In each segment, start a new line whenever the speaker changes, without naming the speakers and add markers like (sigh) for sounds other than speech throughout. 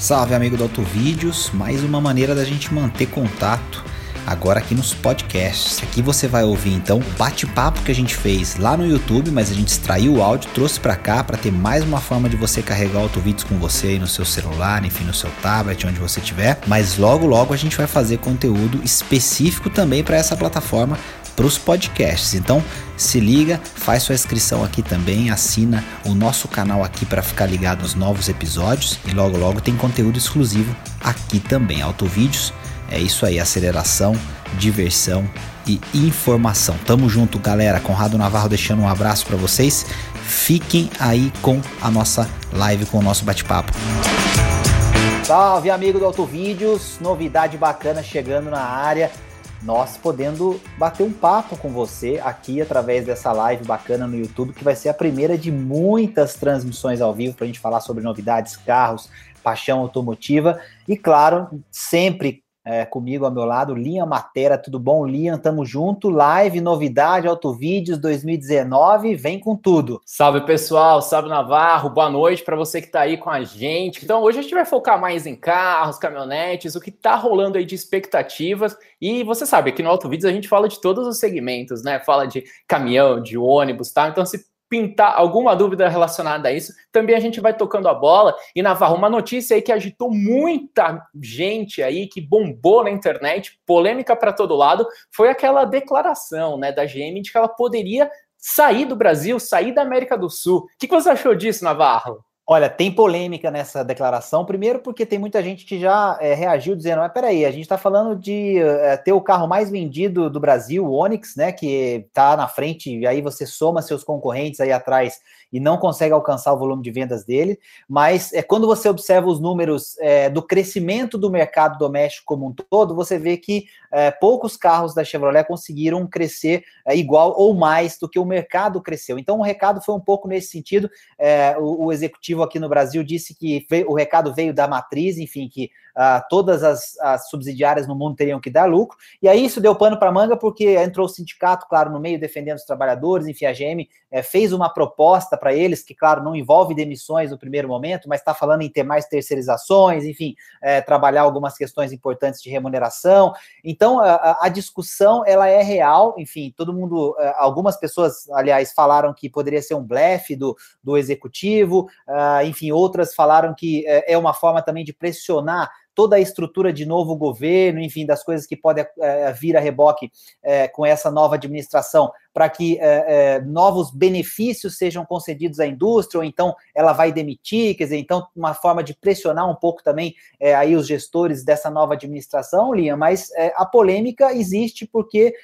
Salve amigo do Autovídeos, mais uma maneira da gente manter contato agora aqui nos podcasts. Aqui você vai ouvir então o bate-papo que a gente fez lá no YouTube, mas a gente extraiu o áudio, trouxe para cá para ter mais uma forma de você carregar Autovídeos com você aí no seu celular, enfim, no seu tablet, onde você tiver. Mas logo logo a gente vai fazer conteúdo específico também para essa plataforma para os podcasts. Então se liga, faz sua inscrição aqui também, assina o nosso canal aqui para ficar ligado nos novos episódios e logo logo tem conteúdo exclusivo aqui também. Autovídeos é isso aí, aceleração, diversão e informação. Tamo junto, galera. Conrado Navarro deixando um abraço para vocês. Fiquem aí com a nossa live, com o nosso bate-papo. Salve, amigo do Autovídeos! Novidade bacana chegando na área nós podendo bater um papo com você aqui através dessa live bacana no YouTube, que vai ser a primeira de muitas transmissões ao vivo para a gente falar sobre novidades, carros, paixão automotiva. E, claro, sempre é, comigo ao meu lado, Liam Matera, tudo bom? Liam, tamo junto, live, novidade, Autovídeos 2019, vem com tudo.
Salve pessoal, salve Navarro, boa noite para você que tá aí com a gente. Então hoje a gente vai focar mais em carros, caminhonetes, o que tá rolando aí de expectativas e você sabe, aqui no Autovídeos a gente fala de todos os segmentos, né? Fala de caminhão, de ônibus, tá? Então se pintar alguma dúvida relacionada a isso, também a gente vai tocando a bola. E, Navarro, uma notícia aí que agitou muita gente aí, que bombou na internet, polêmica para todo lado, foi aquela declaração né, da GM de que ela poderia sair do Brasil, sair da América do Sul. O que, que você achou disso, Navarro?
Olha, tem polêmica nessa declaração. Primeiro, porque tem muita gente que já é, reagiu dizendo: mas peraí, a gente está falando de é, ter o carro mais vendido do Brasil, o Onix, né? Que está na frente, e aí você soma seus concorrentes aí atrás e não consegue alcançar o volume de vendas dele. Mas é quando você observa os números é, do crescimento do mercado doméstico como um todo, você vê que é, poucos carros da Chevrolet conseguiram crescer é, igual ou mais do que o mercado cresceu. Então o recado foi um pouco nesse sentido. É, o, o, executivo aqui no Brasil disse que veio, o recado veio da matriz, enfim, que uh, todas as, as, subsidiárias no mundo teriam que dar lucro. E aí isso deu pano para manga porque entrou o sindicato, claro, no meio defendendo os trabalhadores. Enfim, a GM é, fez uma proposta para eles que, claro, não envolve demissões no primeiro momento, mas está falando em ter mais terceirizações, enfim, é, trabalhar algumas questões importantes de remuneração. Então, a, a, discussão ela é real. Enfim, todo mundo, é, algumas pessoas, aliás, falaram que poderia ser um blefe do, do executivo. Uh, enfim, outras falaram que é, é uma forma também de pressionar toda a estrutura de novo governo, enfim, das coisas que podem é, vir a reboque é, com essa nova administração, para que é, é, novos benefícios sejam concedidos à indústria, ou então ela vai demitir, quer dizer, então uma forma de pressionar um pouco também é, aí os gestores dessa nova administração, Liam, mas a polêmica existe porque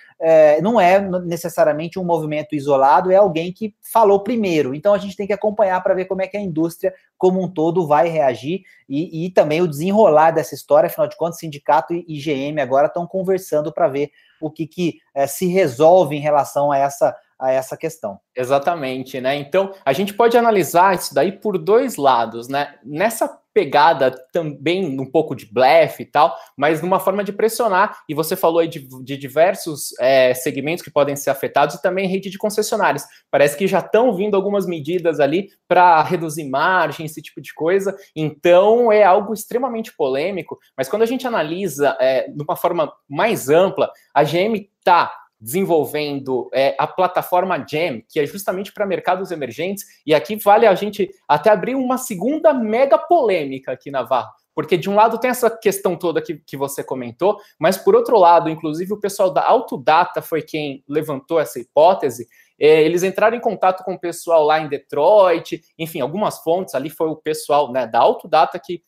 não é necessariamente um movimento isolado, é alguém que falou primeiro, então a gente tem que acompanhar para ver como é que a indústria como um todo vai reagir e, e também o desenrolar dessa história, afinal de contas, sindicato e, e GM agora estão conversando para ver o que, que é, se resolve em relação a essa, a essa questão.
Exatamente, né? Então a gente pode analisar isso daí por dois lados, né? Nessa pegada também um pouco de blefe e tal, mas numa forma de pressionar. E você falou aí de, de diversos é, segmentos que podem ser afetados e também rede de concessionárias. Parece que já estão vindo algumas medidas ali para reduzir margem, esse tipo de coisa. Então é algo extremamente polêmico. Mas quando a gente analisa é, de uma forma mais ampla, a GM está desenvolvendo é, a plataforma Jam, que é justamente para mercados emergentes, e aqui vale a gente até abrir uma segunda mega polêmica aqui na VAR, porque de um lado tem essa questão toda que, que você comentou, mas por outro lado, inclusive o pessoal da Autodata foi quem levantou essa hipótese, é, eles entraram em contato com o pessoal lá em Detroit, enfim, algumas fontes ali foi o pessoal né, da Autodata que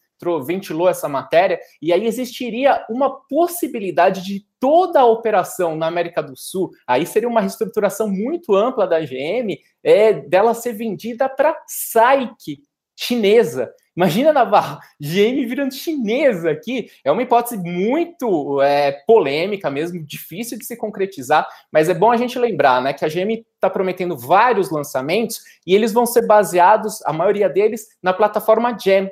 ventilou essa matéria, e aí existiria uma possibilidade de toda a operação na América do Sul, aí seria uma reestruturação muito ampla da GM, é, dela ser vendida para SAIC chinesa. Imagina, Navarro, GM virando chinesa aqui. É uma hipótese muito é, polêmica mesmo, difícil de se concretizar, mas é bom a gente lembrar né, que a GM está prometendo vários lançamentos e eles vão ser baseados, a maioria deles, na plataforma GEM,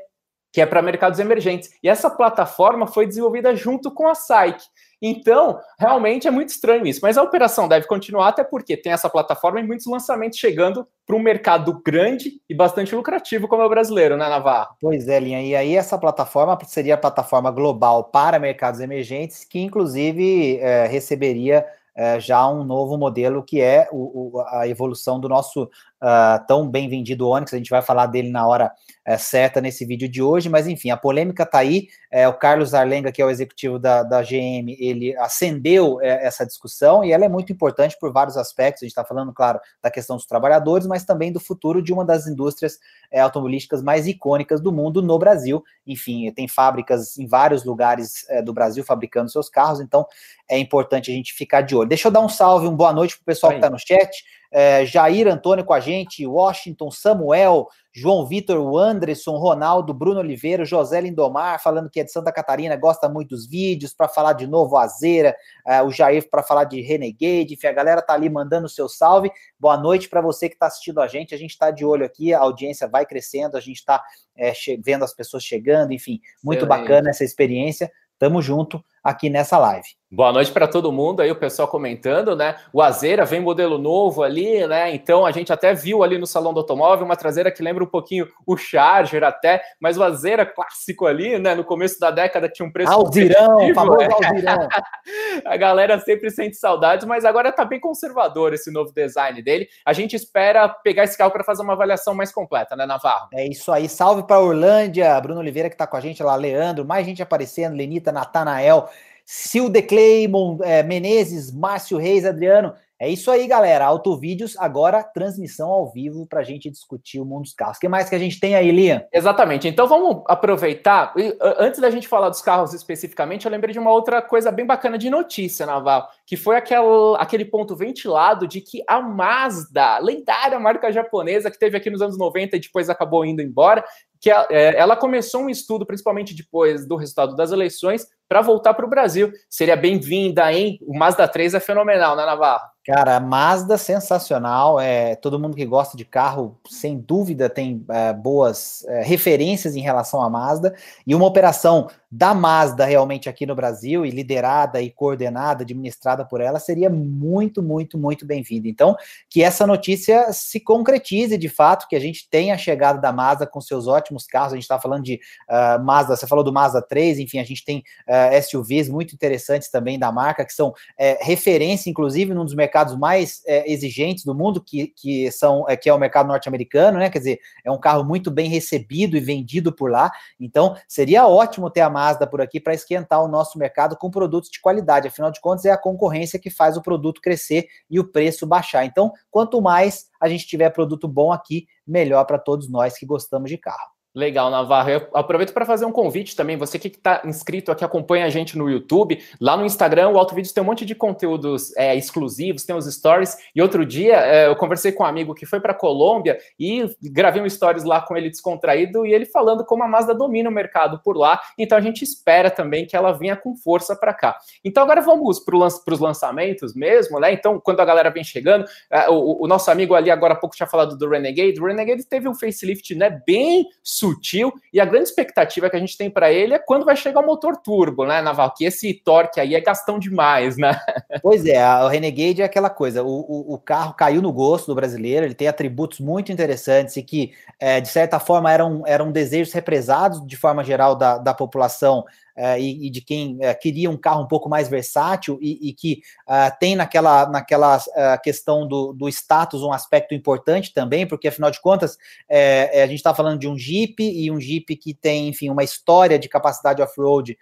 que é para mercados emergentes. E essa plataforma foi desenvolvida junto com a SAIC. Então, realmente é muito estranho isso. Mas a operação deve continuar, até porque tem essa plataforma e muitos lançamentos chegando para um mercado grande e bastante lucrativo, como é o brasileiro, né, Navarro?
Pois é, Linha. E aí, essa plataforma seria a plataforma global para mercados emergentes, que inclusive é, receberia é, já um novo modelo que é o, o, a evolução do nosso uh, tão bem vendido Onix. A gente vai falar dele na hora é, certa nesse vídeo de hoje, mas enfim, a polêmica está aí. É, o Carlos Arlenga, que é o executivo da, da GM, ele acendeu é, essa discussão e ela é muito importante por vários aspectos. A gente está falando, claro, da questão dos trabalhadores, mas também do futuro de uma das indústrias automobilísticas mais icônicas do mundo no Brasil. Enfim, tem fábricas em vários lugares do Brasil fabricando seus carros, então é importante a gente ficar de olho. Deixa eu dar um salve, uma boa noite para o pessoal que está no chat é, Jair Antônio com a gente, Washington, Samuel, João Vitor, o Anderson, Ronaldo, Bruno Oliveira, José Lindomar, falando que é de Santa Catarina, gosta muito dos vídeos, para falar de novo Azeira, é, o Jair para falar de Renegade, enfim, a galera tá ali mandando o seu salve. Boa noite para você que está assistindo a gente, a gente está de olho aqui, a audiência vai crescendo, a gente está é, vendo as pessoas chegando, enfim, muito Excelente. bacana essa experiência. Tamo junto aqui nessa live.
Boa noite para todo mundo aí, o pessoal comentando, né? O Azeira vem modelo novo ali, né? Então a gente até viu ali no salão do automóvel uma traseira que lembra um pouquinho o Charger até, mas o Azeira clássico ali, né? No começo da década tinha um preço.
Alzirão, famoso é. (laughs)
A galera sempre sente saudades, mas agora tá bem conservador esse novo design dele. A gente espera pegar esse carro para fazer uma avaliação mais completa, né, Navarro?
É isso aí. Salve para Orlândia, Bruno Oliveira que tá com a gente lá, Leandro, mais gente aparecendo, Lenita, Natanael. Silde Claymon, é, Menezes, Márcio Reis, Adriano. É isso aí, galera. Autovídeos, agora transmissão ao vivo para a gente discutir o mundo dos carros. O que mais que a gente tem aí, Liam?
Exatamente. Então vamos aproveitar. Antes da gente falar dos carros especificamente, eu lembrei de uma outra coisa bem bacana de notícia, Naval, que foi aquele, aquele ponto ventilado de que a Mazda, lendária marca japonesa que teve aqui nos anos 90 e depois acabou indo embora, que é, ela começou um estudo, principalmente depois do resultado das eleições, para voltar para o Brasil. Seria bem-vinda, hein? O Mazda 3 é fenomenal, né, Navarro?
Cara, Mazda sensacional. É, todo mundo que gosta de carro, sem dúvida, tem é, boas é, referências em relação à Mazda. E uma operação da Mazda realmente aqui no Brasil, e liderada e coordenada, administrada por ela, seria muito, muito, muito bem-vinda. Então, que essa notícia se concretize de fato, que a gente tenha a chegada da Mazda com seus ótimos carros. A gente está falando de uh, Mazda, você falou do Mazda 3, enfim, a gente tem uh, SUVs muito interessantes também da marca, que são uh, referência, inclusive, num dos mercados mercados mais é, exigentes do mundo, que, que, são, é, que é o mercado norte-americano, né? Quer dizer, é um carro muito bem recebido e vendido por lá. Então, seria ótimo ter a Mazda por aqui para esquentar o nosso mercado com produtos de qualidade. Afinal de contas, é a concorrência que faz o produto crescer e o preço baixar. Então, quanto mais a gente tiver produto bom aqui, melhor para todos nós que gostamos de carro.
Legal, Navarro. Eu aproveito para fazer um convite também. Você que está inscrito aqui, acompanha a gente no YouTube. Lá no Instagram, o Auto Vídeos tem um monte de conteúdos é, exclusivos, tem os stories. E outro dia é, eu conversei com um amigo que foi para Colômbia e gravei um stories lá com ele descontraído e ele falando como a Mazda domina o mercado por lá. Então a gente espera também que ela venha com força para cá. Então agora vamos para os lançamentos mesmo, né? Então, quando a galera vem chegando, é, o, o, nosso amigo ali agora há pouco tinha falado do Renegade. O Renegade teve um facelift né, bem sutil, e a grande expectativa que a gente tem para ele é quando vai chegar o motor turbo, né, Naval? Que esse torque aí é gastão demais, né? (laughs)
Pois é, o Renegade é aquela coisa, o, o, o carro caiu no gosto do brasileiro, ele tem atributos muito interessantes e que, é, de certa forma, eram, eram desejos represados de forma geral da, da população uh, e, e, de quem uh, queria um carro um pouco mais versátil e, e que uh, tem naquela, naquela questão do, do status um aspecto importante também, porque afinal de contas a gente está falando de um Jeep e um Jeep que tem, enfim, uma história de capacidade off-road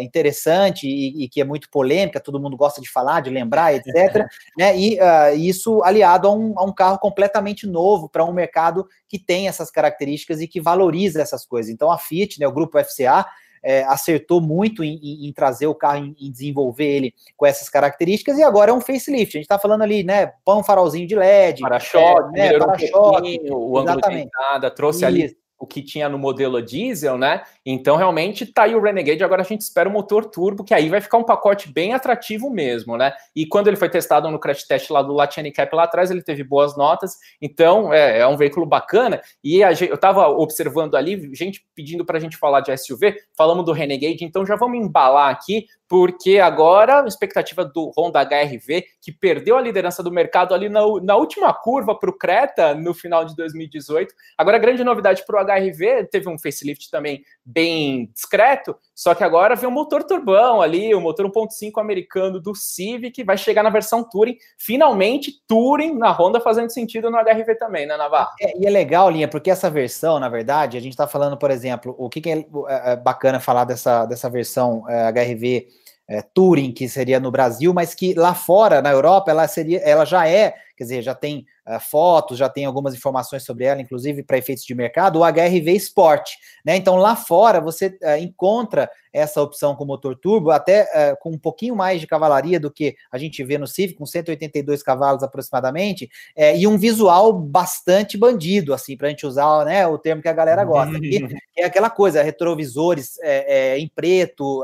interessante e, e, que é muito polêmica, todo mundo gosta de falar, de lembrar, etc. (laughs) né? E isso aliado a um, a um carro completamente novo para um mercado que tem essas características e que valoriza essas coisas. Então a Fiat, né, o grupo FCA, é, acertou muito em, em, em, trazer o carro, em, em, desenvolver ele com essas características, e agora é um facelift. A gente está falando ali, né? Um farolzinho de LED,
para-choque, é, né, para-choque, o ângulo de entrada, trouxe Isso. ali o que tinha no modelo diesel, né? Então, realmente, tá aí o Renegade. Agora a gente espera o motor turbo, que aí vai ficar um pacote bem atrativo mesmo, né? E quando ele foi testado no crash test lá do Latin Cap lá atrás, ele teve boas notas. Então, é, é um veículo bacana. E a, eu estava observando ali, gente pedindo para a gente falar de SUV, falamos do Renegade, então já vamos embalar aqui porque agora a expectativa do Honda HRV, que perdeu a liderança do mercado ali na, na última curva para o Creta no final de 2018. Agora, grande novidade para o HRV, teve um facelift também bem discreto, só que agora vem um motor turbão ali, o motor 1.5 americano do Civic, vai chegar na versão Touring. Finalmente, Touring na Honda fazendo sentido no HRV também, né, Navarro?
É, e é legal, Linha, porque essa versão, na verdade, a gente está falando, por exemplo, o que, que é, é, é, bacana falar dessa, dessa versão é, HRV é, Touring, que seria no Brasil, mas que lá fora, na Europa, ela seria, ela já é, quer dizer, já tem uh, fotos, já tem algumas informações sobre ela, inclusive para efeitos de mercado, o HRV Sport, né? Então lá fora você uh, encontra essa opção com motor turbo, até uh, com um pouquinho mais de cavalaria do que a gente vê no Civic, com 182 cavalos aproximadamente, e um visual bastante bandido, assim, para a gente usar né, o termo que a galera gosta. que é aquela coisa, retrovisores é, é, em preto,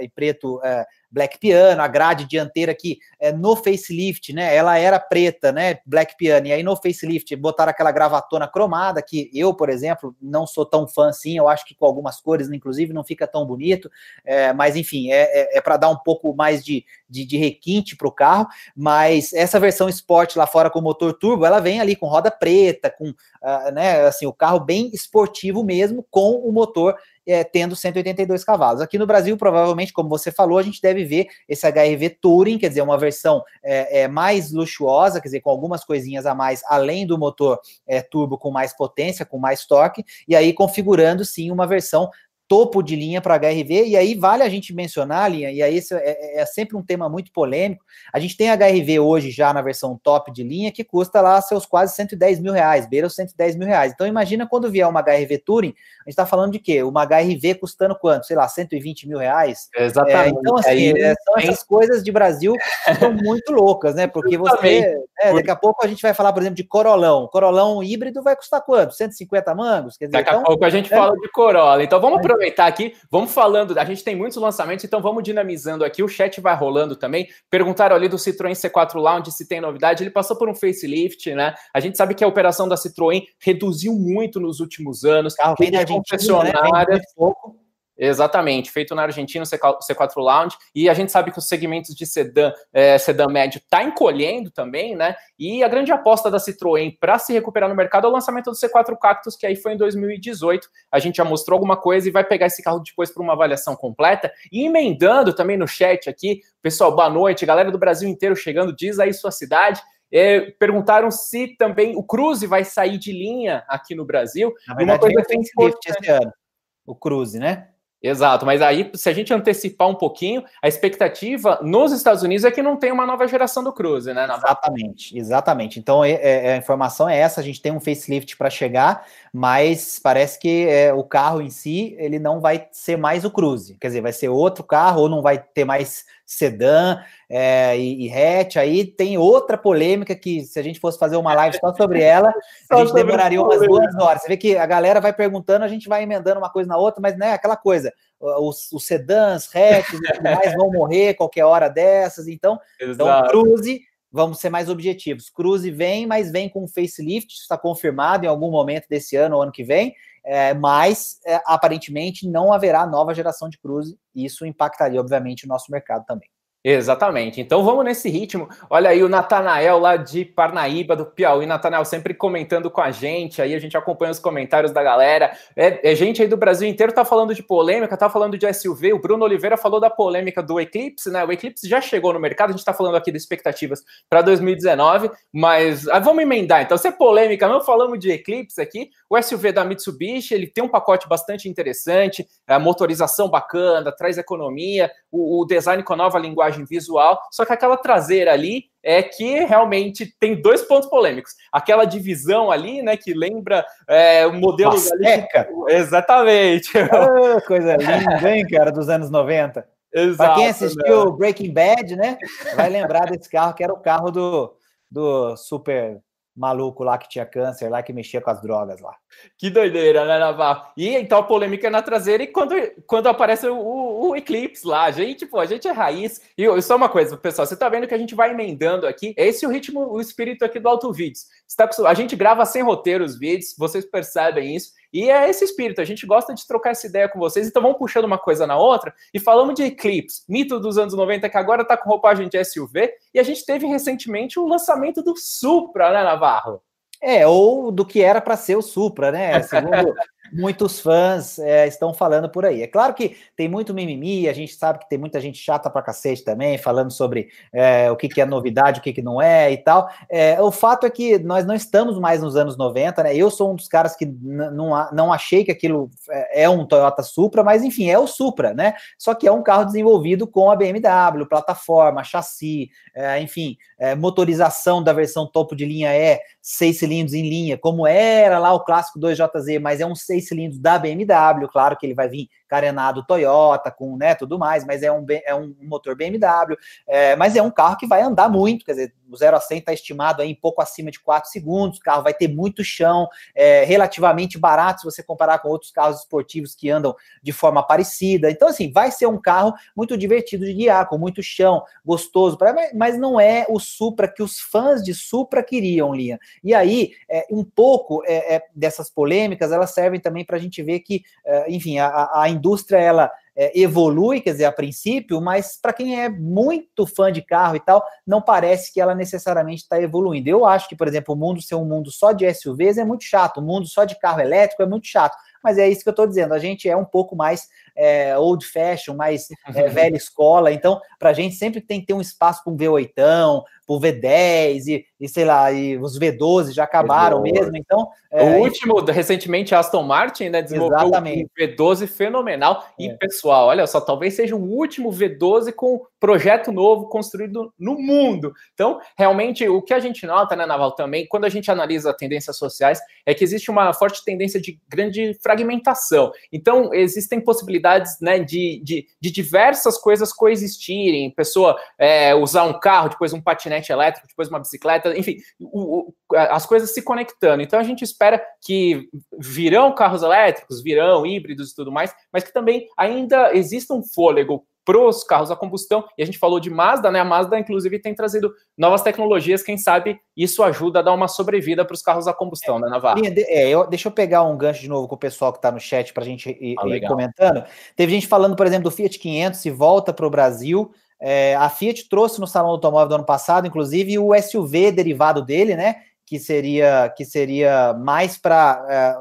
em preto Black Piano, a grade dianteira que é, no facelift, né? Ela era preta, né? Black Piano, e aí no facelift botaram aquela gravatona cromada, que eu, por exemplo, não sou tão fã assim, eu acho que com algumas cores, inclusive, não fica tão bonito, é, mas enfim, é, é, é para dar um pouco mais de, de, de requinte para o carro, mas essa versão Sport lá fora com motor turbo, ela vem ali com roda preta, com uh, né, assim, o carro bem esportivo mesmo, com o motor é, tendo 182 cavalos. Aqui no Brasil, provavelmente, como você falou, a gente deve ver esse HRV Touring, quer dizer, uma versão é, é, mais luxuosa, quer dizer, com algumas coisinhas a mais, além do motor é, turbo com mais potência, com mais torque, e aí configurando sim uma versão topo de linha para HRV, e aí vale a gente mencionar, linha, e aí esse é, é, é, sempre um tema muito polêmico. A gente tem HRV hoje já na versão top de linha, que custa lá seus quase 110 mil reais, beira os 110 mil reais. Então imagina quando vier uma HRV Touring, a gente está falando de quê? Uma HRV custando quanto? Sei lá, 120 mil reais?
Exatamente.
É, então, assim, aí, é, são essas coisas de Brasil que são muito loucas, né? Porque você. É, daqui a pouco a gente vai falar, por exemplo, de Corolão. Corolão híbrido vai custar quanto? 150 mangos?
Quer dizer, daqui então, a pouco a gente é fala de Corolla. Então vamos aproveitar aqui, vamos falando, a gente tem muitos lançamentos, então vamos dinamizando aqui, o chat vai rolando também. Perguntaram ali do Citroën C4 Lounge se tem novidade, ele passou por um facelift, né? A gente sabe que a operação da Citroën reduziu muito nos últimos anos.
Carro vem da concessionária. Né? pouco.
Exatamente, feito na Argentina, o C4 Lounge, e a gente sabe que os segmentos de sedã, é, sedã médio está encolhendo também, né? E a grande aposta da Citroën para se recuperar no mercado é o lançamento do C4 Cactus, que aí foi em 2018. A gente já mostrou alguma coisa e vai pegar esse carro depois para uma avaliação completa. E emendando também no chat aqui, pessoal, boa noite, galera do Brasil inteiro chegando, diz aí sua cidade. É, perguntaram se também o Cruze vai sair de linha aqui no Brasil.
Na verdade, uma coisa que esse ano, o Cruze, né?
Exato, mas aí, se a gente antecipar um pouquinho, a expectativa nos Estados Unidos é que não tem uma nova geração do Cruze, né?
Exatamente, exatamente. Então, é, é, a informação é essa: a gente tem um facelift para chegar, mas parece que é, o carro em si ele não vai ser mais o Cruze, quer dizer, vai ser outro carro ou não vai ter mais sedã é, e, e hatch. Aí tem outra polêmica que, se a gente fosse fazer uma live só sobre (laughs) ela, a gente demoraria umas duas horas. Você vê que a galera vai perguntando, a gente vai emendando uma coisa na outra, mas não é aquela coisa. Os, os sedãs, hatches e tudo mais vão morrer qualquer hora dessas. Então, então cruze vamos ser mais objetivos. Cruze vem, mas vem com facelift, está confirmado em algum momento desse ano ou ano que vem, é, mas é, aparentemente não haverá nova geração de Cruze, e isso impactaria, obviamente, o nosso mercado também.
Exatamente. Então vamos nesse ritmo. Olha aí o Natanael lá de Parnaíba, do Piauí. Natanael sempre comentando com a gente. Aí a gente acompanha os comentários da galera. É, é, gente aí do Brasil inteiro tá falando de polêmica, tá falando de SUV. O Bruno Oliveira falou da polêmica do Eclipse, né? O Eclipse já chegou no mercado. A gente tá falando aqui de expectativas para 2019, mas ah, vamos emendar. Então, se é polêmica, não falamos de Eclipse aqui. O SUV da Mitsubishi, ele tem um pacote bastante interessante, a motorização bacana, traz economia, o, o design com a nova linguagem visual, só que aquela traseira ali é que realmente tem dois pontos polêmicos. Aquela divisão ali, né, que lembra é, o modelo
ali.
Exatamente.
Oh, (laughs) coisa linda, hein, cara, dos anos 90. Exato. Para quem assistiu né? Breaking Bad, né, vai lembrar desse carro que era o carro do, do super maluco lá que tinha câncer, lá que mexia com as drogas lá.
Que doideira, né, Navarro? E então polêmica na traseira e quando, quando aparece o, o, Eclipse lá, a gente, pô, a gente é raiz. E só uma coisa, pessoal, você tá vendo que a gente vai emendando aqui, esse é o ritmo, o espírito aqui do Alto Vídeos. Tá, a gente grava sem roteiro os vídeos, vocês percebem isso, e é esse espírito, a gente gosta de trocar essa ideia com vocês, então vamos puxando uma coisa na outra, e falamos de Eclipse, mito dos anos 90, que agora tá com roupagem de SUV, e a gente teve recentemente o lançamento do Supra, né, Navarro?
É, ou do que era para ser o Supra, né? (laughs) Segundo muitos fãs é, estão falando por aí. É claro que tem muito mimimi, a gente sabe que tem muita gente chata pra cacete também, falando sobre é, o que, que, é novidade, o que, que não é e tal. É, o fato é que nós não estamos mais nos anos 90, né? Eu sou um dos caras que não, não achei que aquilo é, é um Toyota Supra, mas enfim, é o Supra, né? Só que é um carro desenvolvido com a BMW, plataforma, chassi, é, enfim, é, motorização da versão topo de linha é seis cilindros em linha, como era lá o clássico 2JZ, mas é um seis cilindros da BMW, claro que ele vai vir carenado Toyota, com né, tudo mais, mas é um, é um motor BMW, é, mas é um carro que vai andar muito, quer dizer, o 0 a 100 está estimado em pouco acima de 4 segundos, o carro vai ter muito chão, é, relativamente barato se você comparar com outros carros esportivos que andam de forma parecida, então assim, vai ser um carro muito divertido de guiar, com muito chão, gostoso, mas não é o Supra que os fãs de Supra queriam, Linha. E aí, é, um pouco é, é dessas polêmicas, elas servem também para a gente ver que, é, enfim, a, a indústria ela é, evolui, quer dizer, a princípio, mas para quem é muito fã de carro e tal, não parece que ela necessariamente está evoluindo. Eu acho que, por exemplo, o mundo ser um mundo só de SUVs é muito chato, o mundo só de carro elétrico é muito chato. Mas é isso que eu estou dizendo, a gente é um pouco mais é, old fashion, mais é, velha escola, então para a gente sempre tem que ter um espaço para um V8, o V10 e, e, sei lá, e os V12 já acabaram mesmo, então...
É, o último, recentemente, Aston Martin, né, desenvolveu exatamente. um V12 fenomenal, e é. pessoal, olha só, talvez seja o último V12 com projeto novo construído no mundo. Então, realmente, o que a gente nota, né, Naval, também, quando a gente analisa tendências sociais, é que existe uma forte tendência de grande fragmentação. Então, existem possibilidades, né, de, de, de diversas coisas coexistirem, pessoa é, usar um carro, depois um patinete patinete elétrico, depois uma bicicleta, enfim, o, o, as coisas se conectando. Então a gente espera que virão carros elétricos, virão híbridos e tudo mais, mas que também ainda exista um fôlego para os carros a combustão. E a gente falou de Mazda, né? A Mazda, inclusive, tem trazido novas tecnologias. Quem sabe isso ajuda a dar uma sobrevida para os carros a combustão, é, né, Navarro?
É, eu, deixa eu pegar um gancho de novo com o pessoal que está no chat para a gente ir, ah, ir comentando. Teve gente falando, por exemplo, do Fiat 500 se volta para o Brasil. É, a Fiat trouxe no Salão Automóvel do ano passado, inclusive, o SUV derivado dele, né? Que seria, que seria mais para, é,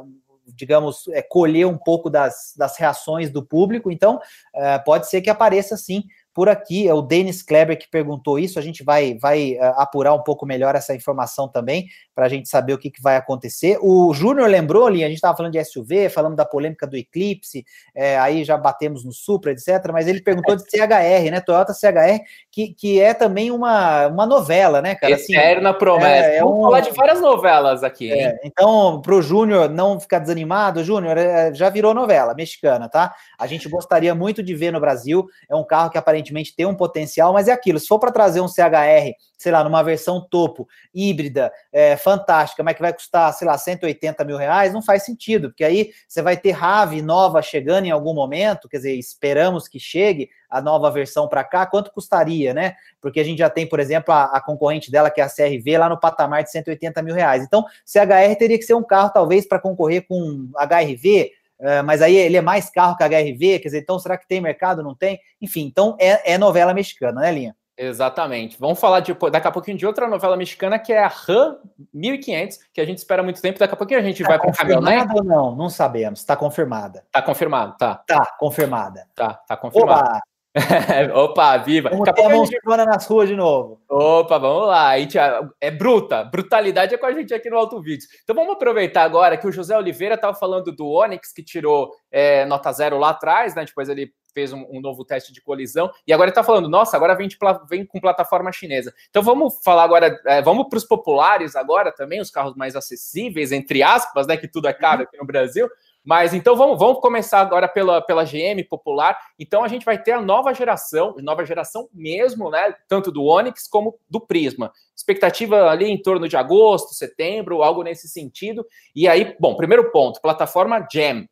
digamos, é, colher um pouco das, das reações do público. Então, é, pode ser que apareça sim por aqui. É o Denis Kleber que perguntou isso. A gente vai, vai uh, apurar um pouco melhor essa informação também, para a gente saber o que, que vai acontecer. O Júnior lembrou ali, a gente estava falando de SUV, falando da polêmica do Eclipse, é, aí já batemos no Supra, etc. Mas ele perguntou de CHR, né? Toyota CHR, que, que é também uma, uma novela, né, cara?
Assim, Eterna promessa. É, é Vamos um... falar de várias novelas aqui. É,
então, para o Júnior não ficar desanimado, Júnior, é, já virou novela mexicana, tá? A gente gostaria muito de ver no Brasil. É um carro que aparentemente aparentemente tem um potencial, mas é aquilo. Se for para trazer um CHR, sei lá, numa versão topo, híbrida, é, fantástica, mas que vai custar, sei lá, 180 mil reais, não faz sentido, porque aí você vai ter RAV nova chegando em algum momento, quer dizer, esperamos que chegue a nova versão para cá, quanto custaria, né? Porque a gente já tem, por exemplo, a, a, concorrente dela, que é a CRV, lá no patamar de 180 mil reais. Então, CHR teria que ser um carro, talvez, para concorrer com HRV, Uh, mas aí ele é mais carro que a HRV, quer dizer, então será que tem mercado? Não tem? Enfim, então é, é novela mexicana, né, Linha?
Exatamente. Vamos falar de, daqui a pouquinho de outra novela mexicana que é a RAM 1500, que a gente espera muito tempo. Daqui a pouquinho a gente tá vai para
confirmada ou não? Não sabemos. Está confirmada.
Está confirmado, tá.
Tá confirmada.
Tá, tá confirmado. Oba! (laughs) Opa, viva!
Vamos ter a mão gente... nas ruas de novo.
Opa, vamos lá. A gente é bruta. Brutalidade é com a gente aqui no Alto Vídeo. Então vamos aproveitar agora que o José Oliveira estava falando do Onix, que tirou é, nota zero lá atrás, né? Depois ele fez um, um novo teste de colisão. E agora está falando, nossa, agora vem, de, vem, com plataforma chinesa. Então vamos falar agora, é, vamos para os populares agora também, os carros mais acessíveis, entre aspas, né? Que tudo é caro uhum. aqui no Brasil. Mas então vamos, vamos começar agora pela, pela GM popular. Então a gente vai ter a nova geração, nova geração mesmo, né? Tanto do Onix como do Prisma. Expectativa ali em torno de agosto, setembro, algo nesse sentido. E aí, bom, primeiro ponto, plataforma Jam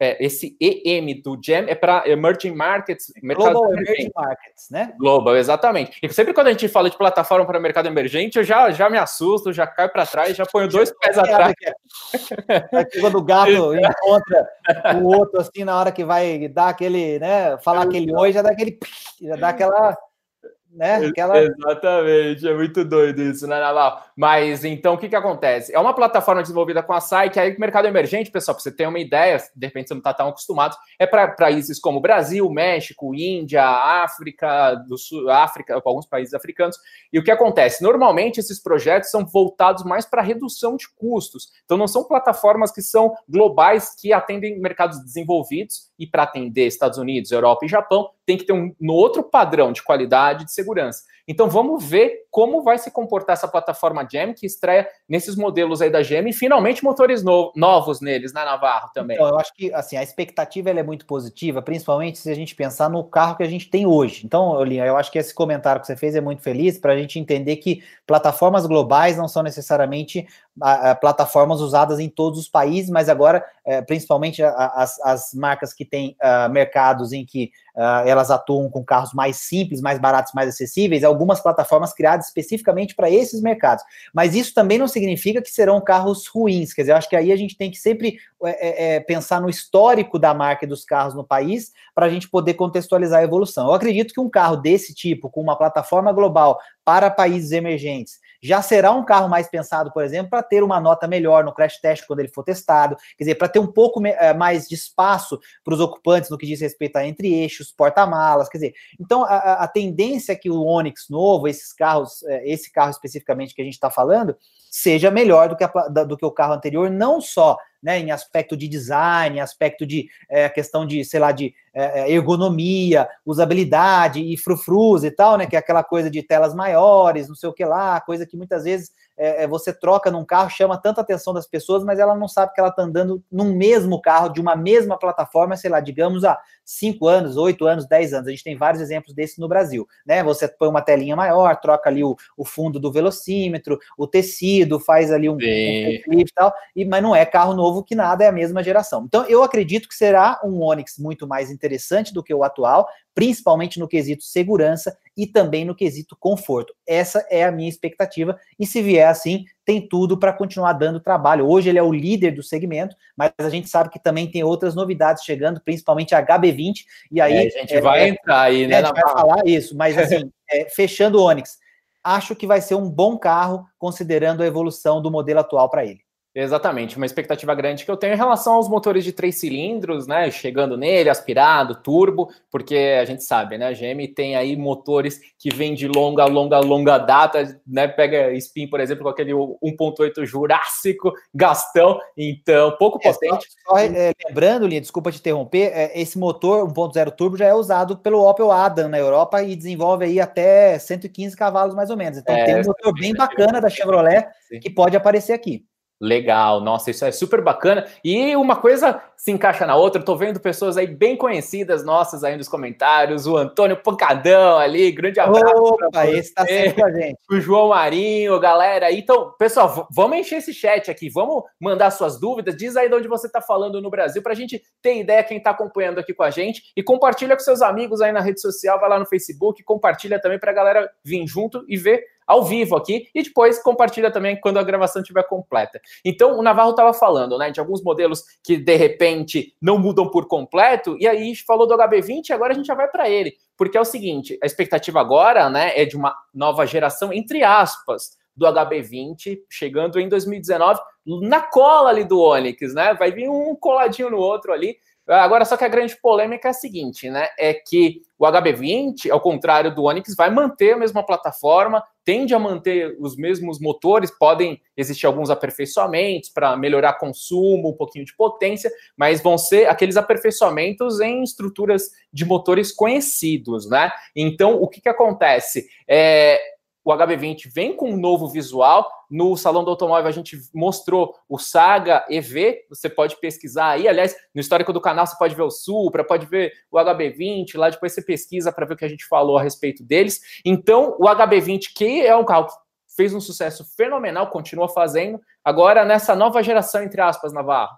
é, esse EM do GEM é para Emerging Markets,
Global Emerging Markets, né?
Global, exatamente. E sempre quando a gente fala de plataforma para mercado emergente, eu já, já me assusto, já caio para trás, já ponho dois pés atrás.
Aqui, quando o gato (laughs) encontra o outro assim na hora que vai dar aquele, né, falar aquele oi, já dá aquele já dá aquela né?
Aquela... Exatamente, é muito doido isso, né, Naval? Mas então o que, que acontece? É uma plataforma desenvolvida com a SAI, que aí o mercado emergente, pessoal, para você ter uma ideia, de repente você não está tão acostumado, é para países como Brasil, México, Índia, África, do Sul, África, alguns países africanos. E o que acontece? Normalmente esses projetos são voltados mais para redução de custos. Então não são plataformas que são globais que atendem mercados desenvolvidos e para atender Estados Unidos, Europa e Japão, tem que ter um no outro padrão de qualidade de segurança. Então vamos ver como vai se comportar essa plataforma GEM que estreia nesses modelos aí da GEM e finalmente motores no novos neles, né, Navarro, também.
Então, eu acho que assim, a expectativa é muito positiva, principalmente se a gente pensar no carro que a gente tem hoje. Então, Olinha, eu acho que esse comentário que você fez é muito feliz para a gente entender que plataformas globais não são necessariamente plataformas usadas em todos os países, mas agora, é, principalmente as, as marcas que têm uh, mercados em que uh, elas atuam com carros mais simples, mais baratos, mais acessíveis, algumas plataformas criadas especificamente para esses mercados. Mas isso também não significa que serão carros ruins. Quer dizer, eu acho que aí a gente tem que sempre é, é, pensar no histórico da marca e dos carros no país para a gente poder contextualizar a evolução. Eu acredito que um carro desse tipo, com uma plataforma global para países emergentes, já será um carro mais pensado, por exemplo, para ter uma nota melhor no crash test quando ele for testado, quer dizer, para ter um pouco eh, mais de espaço para os ocupantes no que diz respeito a entre eixos, porta-malas, quer dizer, então a, a, tendência é que o Onix novo, esses carros, eh, esse carro especificamente que a gente está falando, seja melhor do que, a, do que o carro anterior, não só né, em aspecto de design, aspecto de é, questão de, sei lá, de é, ergonomia, usabilidade e frufrus e tal, né, que é aquela coisa de telas maiores, não sei o que lá, coisa que muitas vezes é, é, você troca num carro, chama tanta atenção das pessoas, mas ela não sabe que ela está andando num mesmo carro, de uma mesma plataforma, sei lá, digamos há 5 anos, 8 anos, 10 anos. A gente tem vários exemplos desses no Brasil, né? Você põe uma telinha maior, troca ali o, o fundo do velocímetro, o tecido, faz ali um, um e tal, e, mas não é carro novo que nada, é a mesma geração. Então, eu acredito que será um Onix muito mais interessante do que o atual, principalmente no quesito segurança e também no quesito conforto. Essa é a minha expectativa, e se vier assim, tem tudo para continuar dando trabalho. Hoje ele é o líder do segmento, mas a gente sabe que também tem outras novidades chegando, principalmente a HB20, e aí... É,
a gente é, vai é, entrar aí, né?
A gente vai falar isso, mas assim, (laughs) é, fechando o Onix, acho que vai ser um bom carro, considerando a evolução do modelo atual para ele.
Exatamente, uma expectativa grande que eu tenho em relação aos motores de três cilindros, né? Chegando nele, aspirado, turbo, porque a gente sabe, né? A GM tem aí motores que vêm de longa, longa, longa data, né? Pega Spin, por exemplo, com aquele 1.8 Jurássico, Gastão, então, pouco é, potente.
Só, só é, lembrando, Linha, desculpa te interromper, é, esse motor 1.0 turbo já é usado pelo Opel Adam na Europa e desenvolve aí até 115 cavalos mais ou menos. Então é, tem um motor bem bacana da Chevrolet que pode aparecer aqui.
Legal, nossa, isso é super bacana. E uma coisa se encaixa na outra. Tô vendo pessoas aí bem conhecidas nossas aí nos comentários. O Antônio Pancadão ali, grande abraço.
Opa, esse tá sempre com a gente.
O João Marinho, galera. Então, pessoal, vamos encher esse chat aqui. Vamos mandar suas dúvidas. Diz aí de onde você tá falando no Brasil, pra gente ter ideia quem tá acompanhando aqui com a gente. E compartilha com seus amigos aí na rede social. Vai lá no Facebook, compartilha também pra galera vir junto e ver ao vivo aqui e depois compartilha também quando a gravação estiver completa. Então, o Navarro estava falando, né, de alguns modelos que de repente não mudam por completo, e aí falou do HB20, agora a gente já vai para ele, porque é o seguinte, a expectativa agora, né, é de uma nova geração entre aspas do HB20 chegando em 2019 na cola ali do Onix, né? Vai vir um coladinho no outro ali. Agora, só que a grande polêmica é a seguinte, né? É que o HB20, ao contrário do Onix, vai manter a mesma plataforma, tende a manter os mesmos motores, podem existir alguns aperfeiçoamentos para melhorar consumo, um pouquinho de potência, mas vão ser aqueles aperfeiçoamentos em estruturas de motores conhecidos, né? Então, o que, que acontece? É, o HB20 vem com um novo visual. No Salão do Automóvel a gente mostrou o Saga EV, você pode pesquisar aí. Aliás, no histórico do canal você pode ver o Supra, pode ver o HB20, lá depois você pesquisa para ver o que a gente falou a respeito deles. Então, o HB20, que é um carro que fez um sucesso fenomenal, continua fazendo, agora nessa nova geração, entre aspas, Navarro.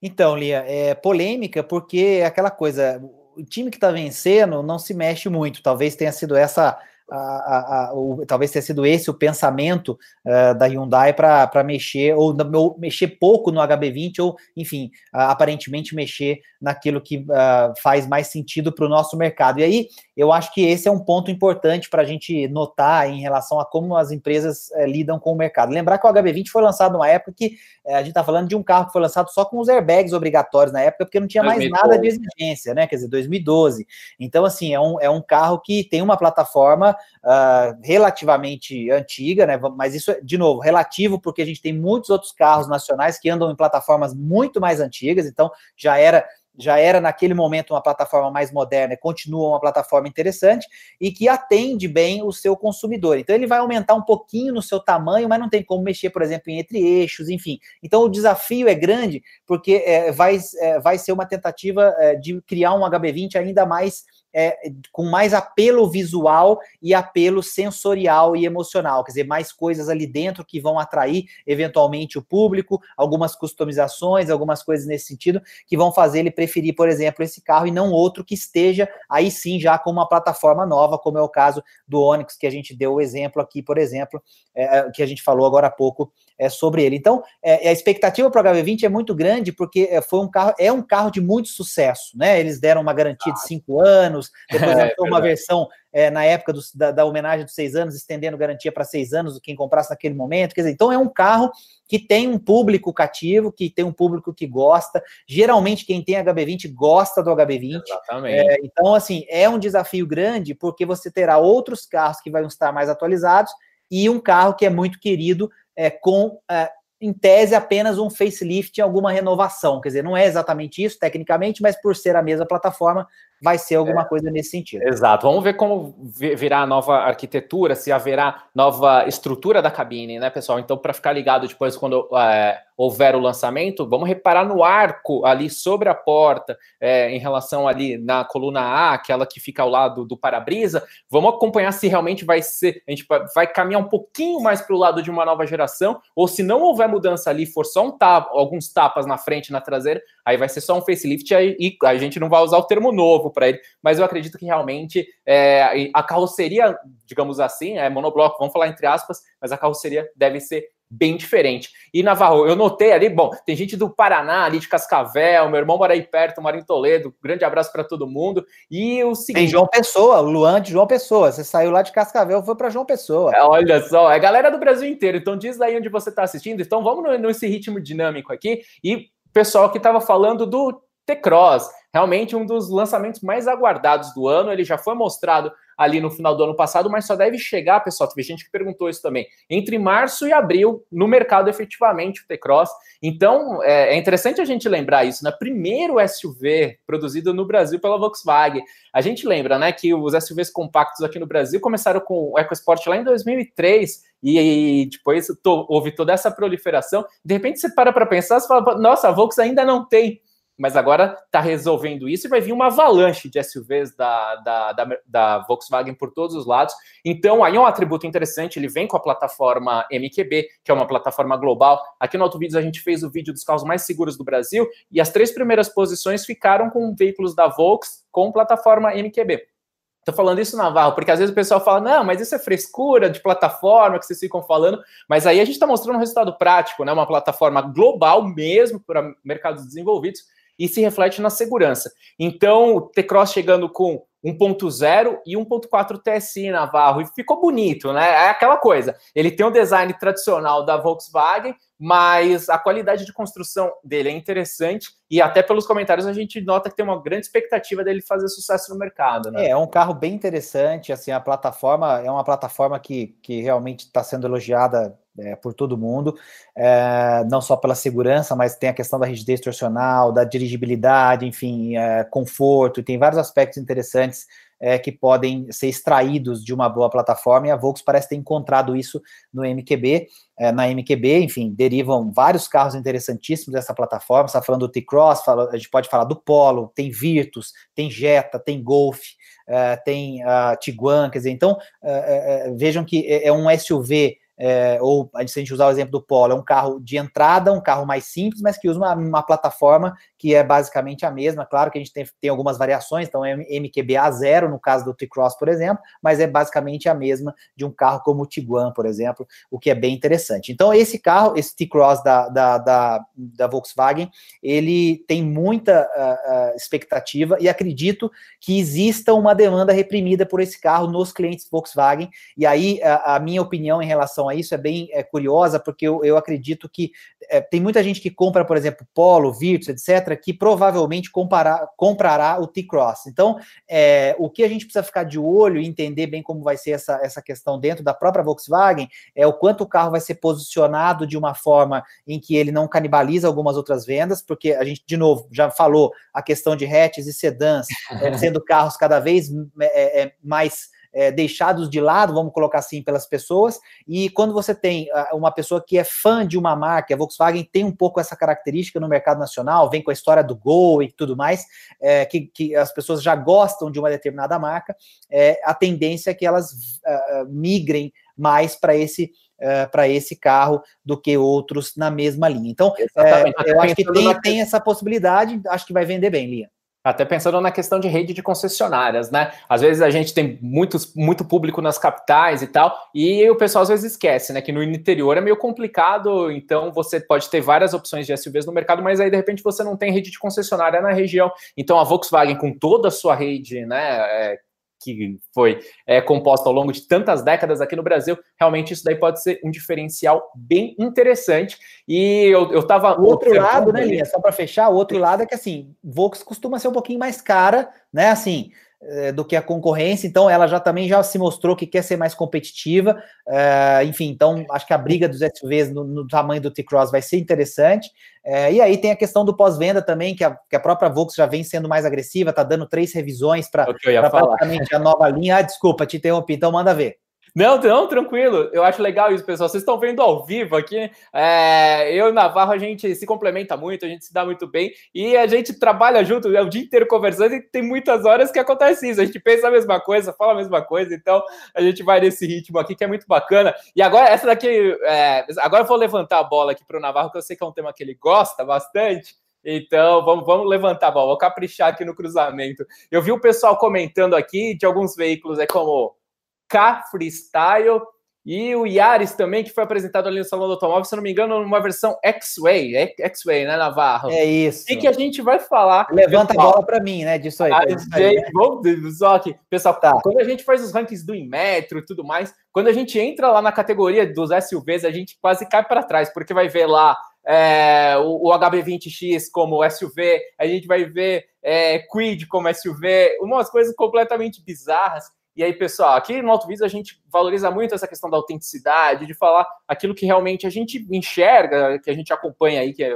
Então, Lia, é polêmica porque é aquela coisa, o time que está vencendo não se mexe muito, talvez tenha sido essa a, a, o, talvez tenha sido esse o pensamento uh, da Hyundai para mexer, ou, ou, mexer pouco no HB20, ou, enfim, uh, aparentemente mexer naquilo que uh, faz mais sentido para o nosso mercado. E aí, eu acho que esse é um ponto importante para a gente notar em relação a como as empresas eh, lidam com o mercado. Lembrar que o HB20 foi lançado numa época que a gente está falando de um carro que foi lançado só com os airbags obrigatórios na época, porque não tinha mais 2012. nada de exigência, né? Quer dizer, 2012. Então, assim, é um, é um carro que tem uma plataforma uh, relativamente antiga, né? Mas isso, é, de novo, relativo, porque a gente tem muitos outros carros nacionais que andam em plataformas muito mais antigas, então já era já era naquele momento uma plataforma mais moderna e continua uma plataforma interessante e que atende bem o seu consumidor. Então ele vai aumentar um pouquinho no seu tamanho, mas não tem como mexer, por exemplo, em entre eixos, enfim. Então o desafio é grande porque é, vai, é, vai ser uma tentativa é, de criar um HB20 ainda mais é, com mais apelo visual e apelo sensorial e emocional, quer dizer, mais coisas ali dentro que vão atrair eventualmente o público, algumas customizações, algumas coisas nesse sentido, que vão fazer ele preferir, por exemplo, esse carro e não outro que esteja aí sim já com uma plataforma nova, como é o caso do Onix, que a gente deu o exemplo aqui, por exemplo, é, é que a gente falou agora há pouco é, sobre ele. Então, é, a expectativa para o HB20 é muito grande, porque é, foi um carro, é um carro de muito sucesso, né? Eles deram uma garantia de cinco anos, depois é, uma versão é, na época do, da, da, homenagem dos seis anos, estendendo garantia para seis anos, quem comprasse naquele momento. Quer dizer, então é um carro que tem um público cativo, que tem um público que gosta. Geralmente, quem tem HB20 gosta do HB20. Exatamente. É, então, assim, é um desafio grande, porque você terá outros carros que vão estar mais atualizados e um carro que é muito querido é, com, é, em tese, apenas um facelift e alguma renovação. Quer dizer, não é exatamente isso tecnicamente, mas por ser a mesma plataforma, vai ser alguma é, coisa nesse sentido.
Exato. Vamos ver como virá a nova arquitetura, se haverá nova estrutura da cabine, né, pessoal? Então, para ficar ligado depois, quando é, houver o lançamento, vamos reparar no arco ali sobre a porta, é, em relação ali na coluna A, aquela que fica ao lado do para-brisa. Vamos acompanhar se realmente vai ser, a gente vai caminhar um pouquinho mais para o lado de uma nova geração, ou se não houver mudança ali, for só um tapa, alguns tapas na frente, na traseira, aí vai ser só um facelift e a gente não vai usar o termo novo novo para ele, mas eu acredito que realmente é, a carroceria, digamos assim, é monobloco, vamos falar entre aspas, mas a carroceria deve ser bem diferente. E Navarro, eu notei ali, bom, tem gente do Paraná, ali de Cascavel, meu irmão mora aí perto, mora em Toledo, grande abraço para todo mundo. E o seguinte...
Tem João Pessoa, o Luan de João Pessoa, você saiu lá de Cascavel, foi para João Pessoa.
É, olha só, é galera do Brasil inteiro, então diz daí onde você está assistindo, então vamos nesse ritmo dinâmico aqui, e pessoal que estava falando do T-Cross, realmente um dos lançamentos mais aguardados do ano. Ele já foi mostrado ali no final do ano passado, mas só deve chegar, pessoal. Teve gente que perguntou isso também, entre março e abril no mercado efetivamente o T-Cross. Então é, é, interessante a gente lembrar isso, né? Primeiro SUV produzido no Brasil pela Volkswagen. A gente lembra, né, que os SUVs compactos aqui no Brasil começaram com o EcoSport lá em 2003 e, e depois to, houve toda essa proliferação. De repente você para para pensar, você fala, nossa, a Volkswagen ainda não tem mas agora está resolvendo isso e vai vir uma avalanche de SUVs da, da, da, da, Volkswagen por todos os lados. Então, aí é um atributo interessante, ele vem com a plataforma MQB, que é uma plataforma global. Aqui no Autovídeos a gente fez o vídeo dos carros mais seguros do Brasil e as três primeiras posições ficaram com veículos da Volks com plataforma MQB. Tô falando isso, Navarro, porque às vezes o pessoal fala, não, mas isso é frescura de plataforma que vocês ficam falando, mas aí a gente está mostrando um resultado prático, né? Uma plataforma global mesmo para mercados desenvolvidos e se reflete na segurança. Então, o T-Cross chegando com 1.0 e 1.4 TSI Navarro, e ficou bonito, né? É aquela coisa. Ele tem o um design tradicional da Volkswagen, mas a qualidade de construção dele é interessante e até pelos comentários a gente nota que tem uma grande expectativa dele fazer sucesso no mercado, né?
É, é um carro bem interessante, assim, a plataforma é uma plataforma que, que realmente está sendo elogiada é, por todo mundo, é, não só pela segurança, mas tem a questão da rigidez torsional, da dirigibilidade, enfim, é, conforto, tem vários aspectos interessantes é, que podem ser extraídos de uma boa plataforma, e a Volkswagen parece ter encontrado isso no MQB. É, na MQB, enfim, derivam vários carros interessantíssimos dessa plataforma. Está falando do T-Cross, a gente pode falar do Polo, tem Virtus, tem Jetta, tem Golf, é, tem a Tiguan, quer dizer, então é, é, vejam que é, é um SUV é, ou se a gente usar o exemplo do Polo, é um carro de entrada, um carro mais simples, mas que usa uma, uma plataforma que é basicamente a mesma. Claro que a gente tem, tem algumas variações, então é MQBA zero no caso do T-Cross, por exemplo, mas é basicamente a mesma de um carro como o Tiguan, por exemplo, o que é bem interessante. Então, esse carro, esse T-Cross da, da, da, da, Volkswagen, ele tem muita uh, uh, expectativa e acredito que exista uma demanda reprimida por esse carro nos clientes Volkswagen. E aí, a, a minha opinião em relação a isso é bem é, curiosa, porque eu, eu acredito que é, tem muita gente que compra, por exemplo, Polo, Virtus, etc., que provavelmente compará, comprará o T-Cross. Então, é, o que a gente precisa ficar de olho e entender bem como vai ser essa, essa questão dentro da própria Volkswagen é o quanto o carro vai ser posicionado de uma forma em que ele não canibaliza algumas outras vendas, porque a gente, de novo, já falou a questão de hatches e sedãs, é, (laughs) sendo carros cada vez é, é, mais é, deixados de lado, vamos colocar assim, pelas pessoas. E quando você tem uh, uma pessoa que é fã de uma marca, a Volkswagen tem um pouco essa característica no mercado nacional, vem com a história do Gol e tudo mais, é, que, que, as pessoas já gostam de uma determinada marca, é, a tendência é que elas uh, migrem mais para esse uh, para esse carro do que outros na mesma linha. Então, é, eu acho que tem, tem essa possibilidade, acho que vai vender bem, Lia.
Até pensando na questão de rede de concessionárias, né? Às vezes a gente tem muitos, muito público nas capitais e tal, e o pessoal às vezes esquece, né? Que no interior é meio complicado, então você pode ter várias opções de SUVs no mercado, mas aí de repente você não tem rede de concessionária na região. Então a Volkswagen, com toda a sua rede, né? É, que foi é, composta ao longo de tantas décadas aqui no Brasil, realmente isso daí pode ser um diferencial bem interessante. E eu, eu tava.
O outro lado, né, Linha? Só para fechar, o outro lado é que assim, Volks costuma ser um pouquinho mais cara, né? Assim, é, do que a concorrência, então ela já também já se mostrou que quer ser mais competitiva. É, enfim, então acho que a briga dos SUVs no, no tamanho do T-Cross vai ser interessante. É, e aí tem a questão do pós-venda também, que a, que a própria Volks já vem sendo mais agressiva, tá dando três revisões para praticamente a nova linha. Ah, desculpa, te interrompi, então manda ver.
Não, não, tranquilo. Eu acho legal isso, pessoal. Vocês estão vendo ao vivo aqui. É, eu e Navarro, a gente se complementa muito, a gente se dá muito bem e a gente trabalha junto é o dia inteiro conversando e tem muitas horas que acontece isso. A gente pensa a mesma coisa, fala a mesma coisa, então a gente vai nesse ritmo aqui que é muito bacana. E agora, essa daqui, é, agora eu vou levantar a bola aqui para o Navarro, que eu sei que é um tema que ele gosta bastante. Então, vamos, vamos levantar a bola, vou caprichar aqui no cruzamento. Eu vi o pessoal comentando aqui de alguns veículos, é como K Freestyle e o Yaris também, que foi apresentado ali no Salão do Automóvel, se não me engano, numa versão X-Way, é X-Way, né, Navarro?
É isso.
E que a gente vai falar.
Levanta pessoal. a bola para mim, né, disso aí. Ah,
gente, vamos, só que, pessoal, tá. quando a gente faz os rankings do Inmetro e tudo mais, quando a gente entra lá na categoria dos SUVs, a gente quase cai para trás, porque vai ver lá é, o, o, HB20X como SUV, a gente vai ver é, Quid como SUV, umas coisas completamente bizarras. E aí, pessoal, aqui no Alto Visa a gente valoriza muito essa questão da autenticidade, de falar aquilo que realmente a gente enxerga, que a gente acompanha aí, que é,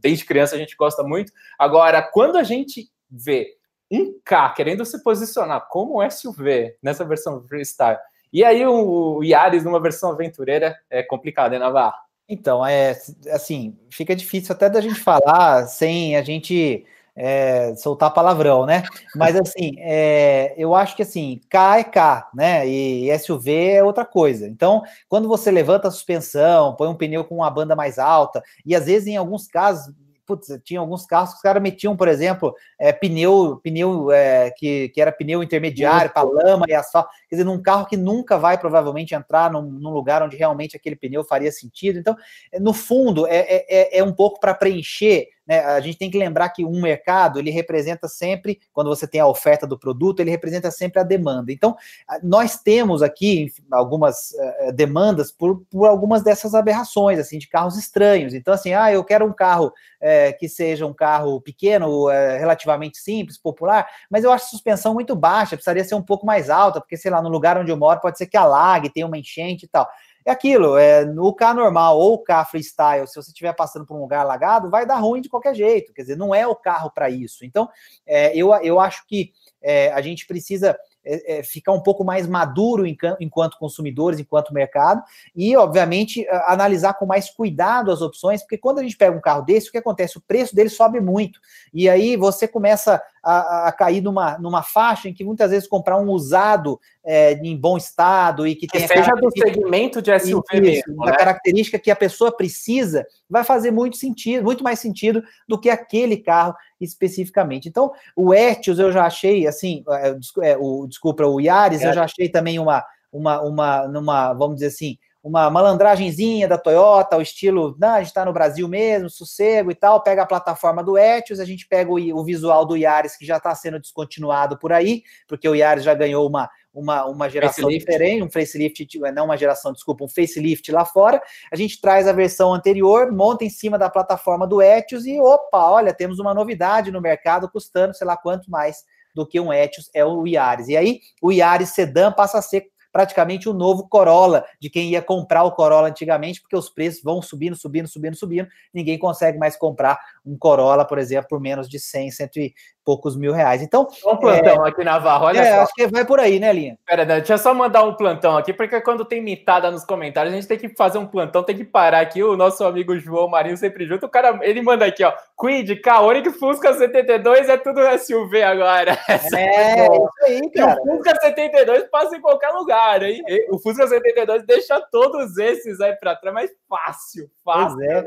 desde criança a gente gosta muito. Agora, quando a gente vê um K querendo se posicionar como SUV nessa versão freestyle, e aí o Yaris numa versão aventureira, é complicado, hein, Navarro?
Então, é assim, fica difícil até da gente falar sem a gente é, soltar palavrão, né? Mas assim, é, eu acho que assim, K é K, né? E SUV é outra coisa. Então, quando você levanta a suspensão, põe um pneu com uma banda mais alta, e às vezes, em alguns casos, putz, tinha alguns carros que os caras metiam, por exemplo, é, pneu, pneu é, que, que era pneu intermediário para lama e asfalto, quer dizer, num carro que nunca vai provavelmente entrar num, num, lugar onde realmente aquele pneu faria sentido. Então, no fundo, é, é, é, é um pouco para preencher né, a gente tem que lembrar que um mercado ele representa sempre, quando você tem a oferta do produto, ele representa sempre a demanda. Então, nós temos aqui algumas uh, demandas por, por algumas dessas aberrações, assim, de carros estranhos. Então, assim, ah, eu quero um carro é, que seja um carro pequeno, relativamente simples, popular, mas eu acho a suspensão muito baixa, precisaria ser um pouco mais alta, porque, sei lá, no lugar onde eu moro pode ser que alague, tenha uma enchente e tal. É aquilo, é, no carro normal ou carro freestyle, se você estiver passando por um lugar alagado, vai dar ruim de qualquer jeito. Quer dizer, não é o carro para isso. Então, é, eu, eu acho que é, a gente precisa é, é, ficar um pouco mais maduro enquanto consumidores, enquanto mercado, e, obviamente, analisar com mais cuidado as opções, porque quando a gente pega um carro desse, o que acontece? O preço dele sobe muito, e aí você começa a, a cair numa, numa faixa em que muitas vezes comprar um usado é, em bom estado e que,
que seja do segmento de SUV isso, mesmo,
né? característica que a pessoa precisa, vai fazer muito sentido, muito mais sentido do que aquele carro especificamente. Então, o Etios eu já achei, assim, é, é o, desculpa, o Yaris eu já achei também uma, uma, uma, numa, vamos dizer assim, uma malandragenzinha da Toyota, o estilo, não, a gente está no Brasil mesmo, sossego e tal, pega a plataforma do Etios, a gente pega o, o visual do Yaris, que já está sendo descontinuado por aí, porque o Yaris já ganhou uma, uma, uma geração facelift. diferente, um facelift, não uma geração, desculpa, um facelift lá fora, a gente traz a versão anterior, monta em cima da plataforma do Etios e, opa, olha, temos uma novidade no mercado custando sei lá quanto mais do que um Etios, é o Yaris. E aí, o Yaris Sedan passa a ser praticamente o novo Corolla, de quem ia comprar o Corolla antigamente, porque os preços vão subindo, subindo, subindo, subindo, ninguém consegue mais comprar um Corolla, por exemplo, por menos de 100, 100 e poucos mil reais. Então,
um plantão é, aqui na Varro, olha
é, só. acho que vai por aí, né, Linha?
Pera, deixa eu só mandar um plantão aqui, porque quando tem mitada nos comentários, a gente tem que fazer um plantão, tem que parar aqui, o nosso amigo João Marinho sempre junto, o cara, ele manda aqui, ó, Quid, K, Fusca 72 é tudo SUV agora. (laughs)
É, é isso aí, cara.
E o Fusca 72 passa em qualquer lugar, hein? O Fusca 72 deixa todos esses aí para trás, mas fácil, fácil.
É.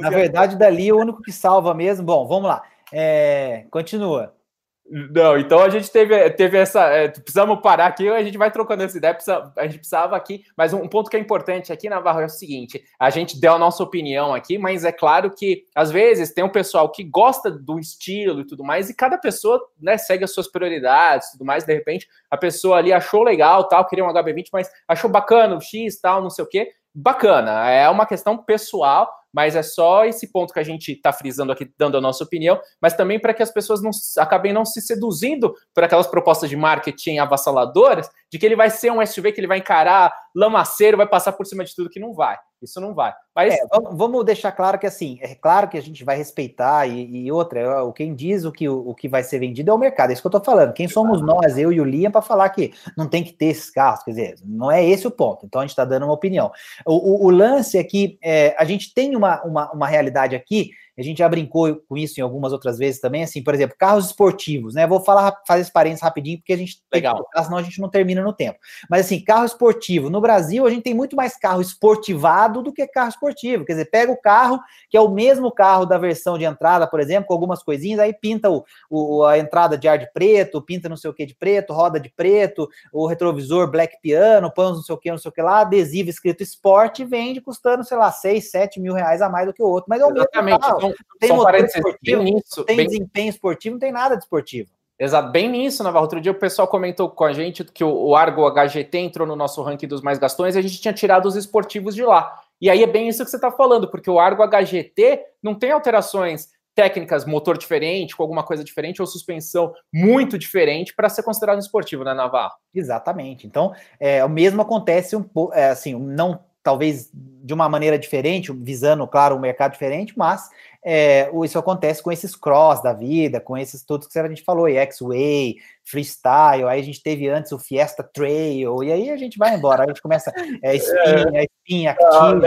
Na verdade, dali o único que salva mesmo, bom, vamos lá. É, continua.
Não, então a gente teve, teve essa. É, precisamos parar aqui, a gente vai trocando essa ideia. Precisa, a gente precisava aqui, mas um, ponto que é importante aqui, Navarro, é o seguinte: a gente deu a nossa opinião aqui, mas é claro que às vezes tem um pessoal que gosta do estilo e tudo mais, e cada pessoa né, segue as suas prioridades tudo mais. De repente, a pessoa ali achou legal, tal, queria um HB20, mas achou bacana o X, tal, não sei o quê. Bacana, é uma questão pessoal mas é só esse ponto que a gente está frisando aqui, dando a nossa opinião, mas também para que as pessoas não acabem não se seduzindo por aquelas propostas de marketing avassaladoras, de que ele vai ser um SUV que ele vai encarar lamaceiro, vai passar por cima de tudo que não vai. Isso não vai.
Mas é, vamos deixar claro que assim, é claro que a gente vai respeitar e, e outra, é, o quem diz o que, o, o, que vai ser vendido é o mercado. É isso que eu estou falando. Quem somos nós, eu e o Liam, para falar que não tem que ter esses carros? Quer dizer, não é esse o ponto. Então a gente está dando uma opinião. O, o, o lance é que é, a gente tem uma, uma, uma realidade aqui a gente já brincou com isso em algumas outras vezes também, assim, por exemplo, carros esportivos, né? Vou falar, fazer esse parênteses rapidinho, porque a gente
Legal. tem
que senão a gente não termina no tempo. Mas assim, carro esportivo, no Brasil a gente tem muito mais carro esportivado do que carro esportivo. Quer dizer, pega o carro, que é o mesmo carro da versão de entrada, por exemplo, com algumas coisinhas, aí pinta o, o a entrada de ar de preto, pinta não sei o que de preto, roda de preto, o retrovisor black piano, põe não sei o que, não sei o que lá, adesivo escrito esporte, vende custando, sei lá, 6, 7 mil reais a mais do que o outro. Mas é o mesmo carro.
Então, tem motor esportivo,
nisso, tem bem... desempenho esportivo, não tem nada de esportivo.
Exato, bem nisso, Navarro. Outro dia o pessoal comentou com a gente que o Argo HGT entrou no nosso ranking dos mais gastões e a gente tinha tirado os esportivos de lá. E aí é bem isso que você está falando, porque o Argo HGT não tem alterações técnicas, motor diferente, com alguma coisa diferente, ou suspensão muito diferente para ser considerado esportivo, né, Navarro?
Exatamente. Então, é, o mesmo acontece um pouco, é, assim, não talvez de uma maneira diferente, visando, claro, um mercado diferente, mas é, isso acontece com esses cross da vida, com esses tudo que a gente falou, X-Way, Freestyle, aí a gente teve antes o Fiesta Trail, e aí a gente vai embora, a gente começa é, (laughs) Spin, é. Spin Active,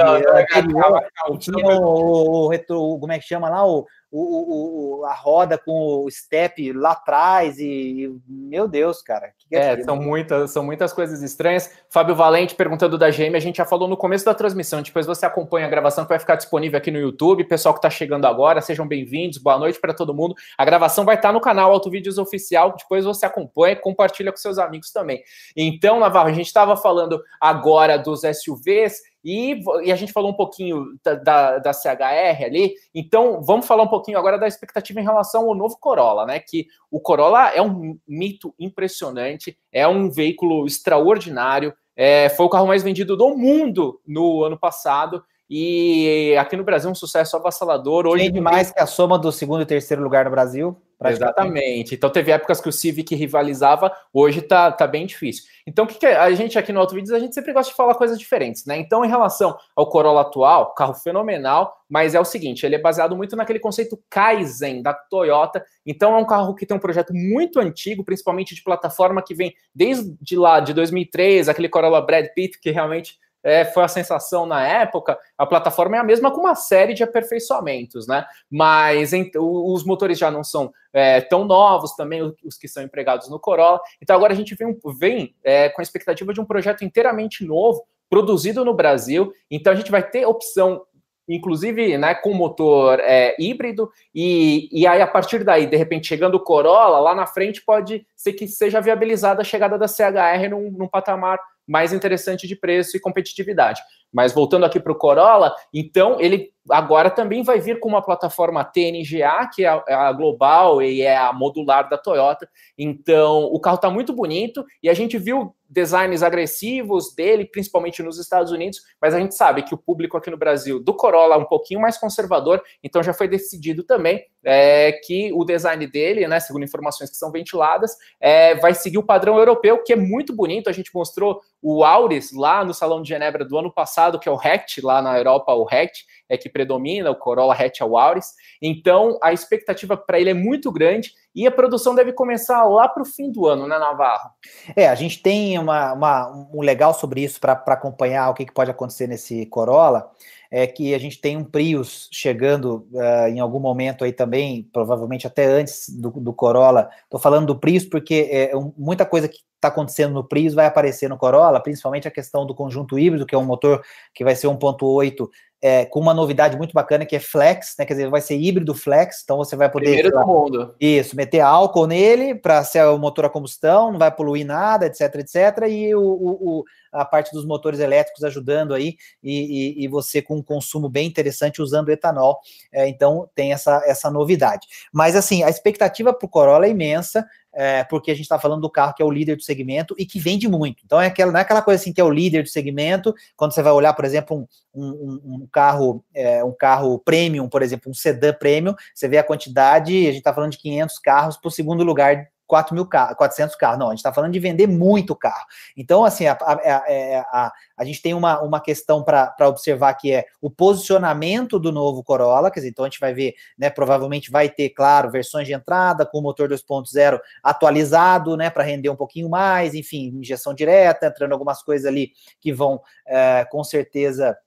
tinha o, o, como é que chama lá, o, o, o, a roda com o step lá atrás e, meu Deus, cara.
Que é, é são muitas, são muitas coisas estranhas. Fábio Valente perguntando da GM, a gente já falou no começo da transmissão, depois você acompanha a gravação que vai ficar disponível aqui no YouTube. Pessoal que está chegando agora, sejam bem-vindos, boa noite para todo mundo. A gravação vai estar tá no canal Auto Vídeos Oficial, depois você acompanha e compartilha com seus amigos também. Então, Navarro, a gente estava falando agora dos SUVs e, e, a gente falou um pouquinho da, da, da, CHR ali, então vamos falar um pouquinho agora da expectativa em relação ao novo Corolla, né? Que o Corolla é um mito impressionante, é um veículo extraordinário, é, foi o carro mais vendido do mundo no ano passado. E aqui no Brasil um sucesso avassalador.
Hoje Vende mais que a soma do segundo e terceiro lugar no Brasil.
Exatamente. Então teve épocas que o Civic rivalizava, hoje tá, tá bem difícil. Então o que, que a gente aqui no Auto Vídeos, a gente sempre gosta de falar coisas diferentes, né? Então em relação ao Corolla atual, carro fenomenal, mas é o seguinte, ele é baseado muito naquele conceito Kaizen da Toyota. Então é um carro que tem um projeto muito antigo, principalmente de plataforma que vem desde lá de 2003, aquele Corolla Brad Pitt que realmente é, foi a sensação na época, a plataforma é a mesma com uma série de aperfeiçoamentos, né? Mas em, os motores já não são é, tão novos também, os que são empregados no Corolla. Então agora a gente vem, vem é, com a expectativa de um projeto inteiramente novo, produzido no Brasil. Então a gente vai ter opção inclusive né, com motor é, híbrido, e, e aí a partir daí, de repente, chegando o Corolla, lá na frente pode ser que seja viabilizada a chegada da CHR num, num patamar mais interessante de preço e competitividade. Mas voltando aqui para o Corolla, então ele agora também vai vir com uma plataforma TNGA, que é a, é a global e é a modular da Toyota. Então o carro está muito bonito e a gente viu designs agressivos dele, principalmente nos Estados Unidos, mas a gente sabe que o público aqui no Brasil do Corolla é um pouquinho mais conservador, então já foi decidido também é, que o design dele, né, segundo informações que são ventiladas, é, vai seguir o padrão europeu, que é muito bonito. A gente mostrou o Auris lá no Salão de Genebra do ano passado, que é o Hatch, lá na Europa, o Hatch, é que predomina, o Corolla Hatch é Auris. Então, a expectativa para ele é muito grande e a produção deve começar lá para o fim do ano, né, Navarro?
É, a gente tem uma, uma um legal sobre isso para acompanhar o que, que pode acontecer nesse Corolla é que a gente tem um Prius chegando uh, em algum momento aí também, provavelmente até antes do, do Corolla. Estou falando do Prius porque é, um, muita coisa que está acontecendo no Prius vai aparecer no Corolla, principalmente a questão do conjunto híbrido, que é um motor que vai ser 1.8 é, com uma novidade muito bacana que é flex, né? Quer dizer, vai ser híbrido flex, então você vai poder.
Primeiro do mundo.
Isso, meter álcool nele para ser o motor a combustão, não vai poluir nada, etc, etc. E o, o, a parte dos motores elétricos ajudando aí, e, e, e você com um consumo bem interessante usando etanol. É, então tem essa, essa novidade. Mas assim, a expectativa para o Corolla é imensa é, porque a gente está falando do carro que é o líder do segmento e que vende muito. Então é aquela, não é aquela coisa assim que é o líder do segmento, quando você vai olhar, por exemplo, um, um, um carro, é, um carro premium, por exemplo, um sedã premium, você vê a quantidade, a gente está falando de 500 carros o segundo lugar 4 mil carros, 400 carros. Não, a gente está falando de vender muito carro. Então, assim, a, a, a, a, a gente tem uma, uma questão para observar que é o posicionamento do novo Corolla, quer dizer, então a gente vai ver, né, provavelmente vai ter, claro, versões de entrada com o motor 2.0 atualizado, né, para render um pouquinho mais, enfim, injeção direta, entrando algumas coisas ali que vão, é, com certeza,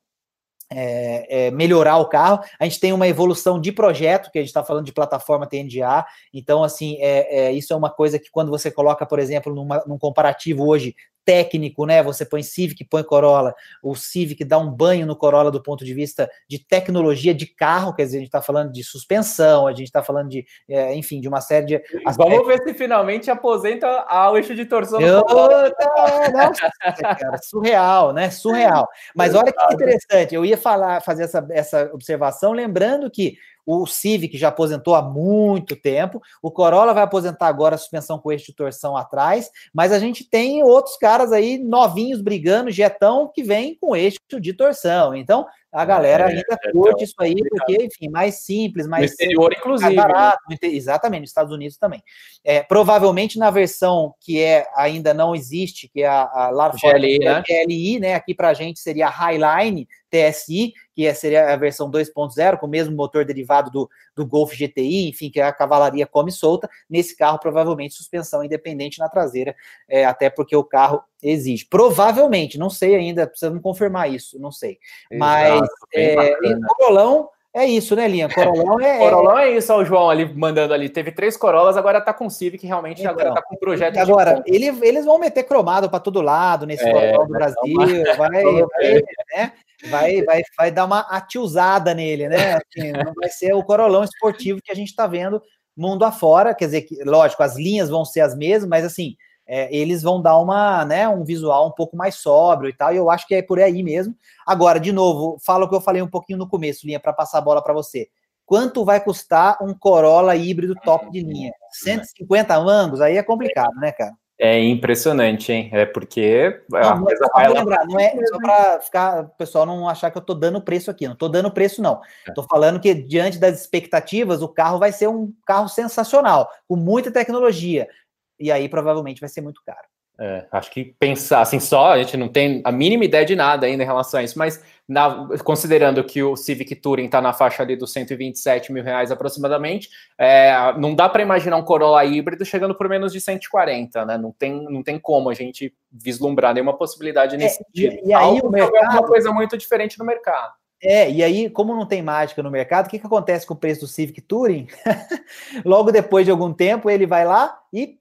é, é, melhorar o carro. A gente tem uma evolução de projeto, que a gente está falando de plataforma TNGA. Então, assim, é, é, isso é uma coisa que quando você coloca, por exemplo, numa, num comparativo hoje técnico, né? Você põe Civic, põe Corolla, o Civic dá um banho no Corolla do ponto de vista de tecnologia de carro, quer dizer, a gente está falando de suspensão, a gente está falando de, é, enfim, de uma série de.
Aspectos. Vamos ver se finalmente aposenta ao eixo de torção.
Eu, (laughs) nossa, cara, surreal, né? Surreal. Mas olha que interessante, eu ia falar, fazer essa, essa observação, lembrando que o Civic já aposentou há muito tempo. O Corolla vai aposentar agora a suspensão com eixo de torção atrás. Mas a gente tem outros caras aí novinhos brigando, jetão, que vem com eixo de torção. Então, a galera é, ainda é, curte isso aí, porque, enfim, mais simples, mais. No
exterior,
simples,
inclusive. Né? barato,
né? exatamente, nos Estados Unidos também. É, provavelmente na versão que é ainda não existe, que é a, a lá fora, GLI, né? GLI, né? Aqui para a gente seria a Highline TSI, que é, seria a versão 2.0, com o mesmo motor derivado do, do Golf GTI, enfim, que a cavalaria come solta. Nesse carro, provavelmente, suspensão independente na traseira, é, até porque o carro exige. Provavelmente, não sei ainda, precisamos confirmar isso, não sei. Exato, Mas é, o Corolão é isso, né, Linha?
Corolão é. Corolão é isso, ó, o João ali mandando ali. Teve três Corolas, agora tá com o Civic, realmente então, agora tá com um projeto.
Agora, ele, eles vão meter cromado para todo lado nesse é, Corolão do Brasil, vai, (laughs) vai, né? Vai, vai, vai dar uma atiuzada nele, né? Assim, não vai ser o Corolão esportivo que a gente está vendo mundo afora. Quer dizer, que, lógico, as linhas vão ser as mesmas, mas assim, é, eles vão dar uma, né, um visual um pouco mais sóbrio e tal, e eu acho que é por aí mesmo. Agora, de novo, falo o que eu falei um pouquinho no começo, Linha, para passar a bola para você. Quanto vai custar um Corolla híbrido top de linha? 150 mangos? Aí é complicado, né, cara?
É impressionante, hein? É porque.
Não, não, só vai lembrar, não é só para ficar, o pessoal não achar que eu estou dando preço aqui. Não estou dando preço, não. Estou é. falando que, diante das expectativas, o carro vai ser um carro sensacional, com muita tecnologia. E aí, provavelmente, vai ser muito caro.
É, acho que pensar assim só, a gente não tem a mínima ideia de nada ainda em relação a isso, mas na, considerando que o Civic Touring está na faixa ali dos 127 mil reais aproximadamente, é, não dá para imaginar um Corolla híbrido chegando por menos de 140, né? Não tem, não tem como a gente vislumbrar nenhuma possibilidade nesse é, sentido.
E, e aí o mercado... é
uma coisa muito diferente no mercado.
É, e aí, como não tem mágica no mercado, o que, que acontece com o preço do Civic Touring? (laughs) Logo depois de algum tempo, ele vai lá e,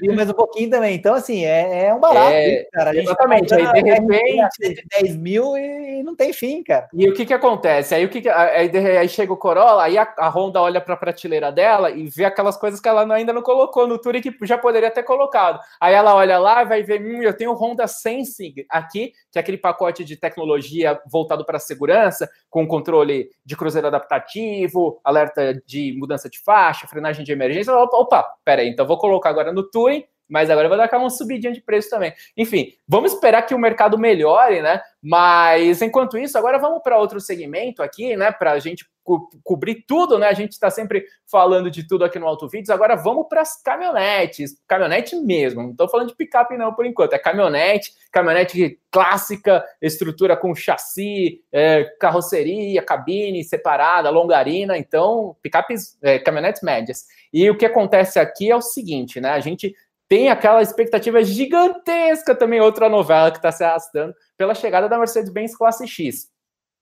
e mais um pouquinho também. Então, assim, é, é um barato, é,
cara. Tá exatamente. Aí, de repente.
10 mil e não tem fim, cara.
E o que que acontece? Aí, o que, que aí, aí chega o Corolla, aí a, a Honda olha para a prateleira dela e vê aquelas coisas que ela ainda não colocou no Touring que já poderia ter colocado. Aí ela olha lá e vai ver, hum, eu tenho o Honda Sensing aqui, que é aquele pacote de tecnologia voltado para segurança, com controle de cruzeiro adaptativo, alerta de mudança de faixa, frenagem de emergência. Opa, opa peraí, então vou colocar agora no Touring, mas agora vai dar uma subidinha de preço também. Enfim, vamos esperar que o mercado melhore, né? Mas enquanto isso, agora vamos para outro segmento aqui, né? Para a gente co cobrir tudo, né? A gente está sempre falando de tudo aqui no Auto Vídeos. Agora vamos para as caminhonetes, caminhonete mesmo. Não estou falando de picape não por enquanto. É caminhonete, caminhonete clássica, estrutura com chassi, é, carroceria, cabine separada, longarina. Então, picapes, é, caminhonetes médias. E o que acontece aqui é o seguinte, né? A gente tem aquela expectativa gigantesca também, outra novela que está se arrastando pela chegada da Mercedes-Benz Classe X.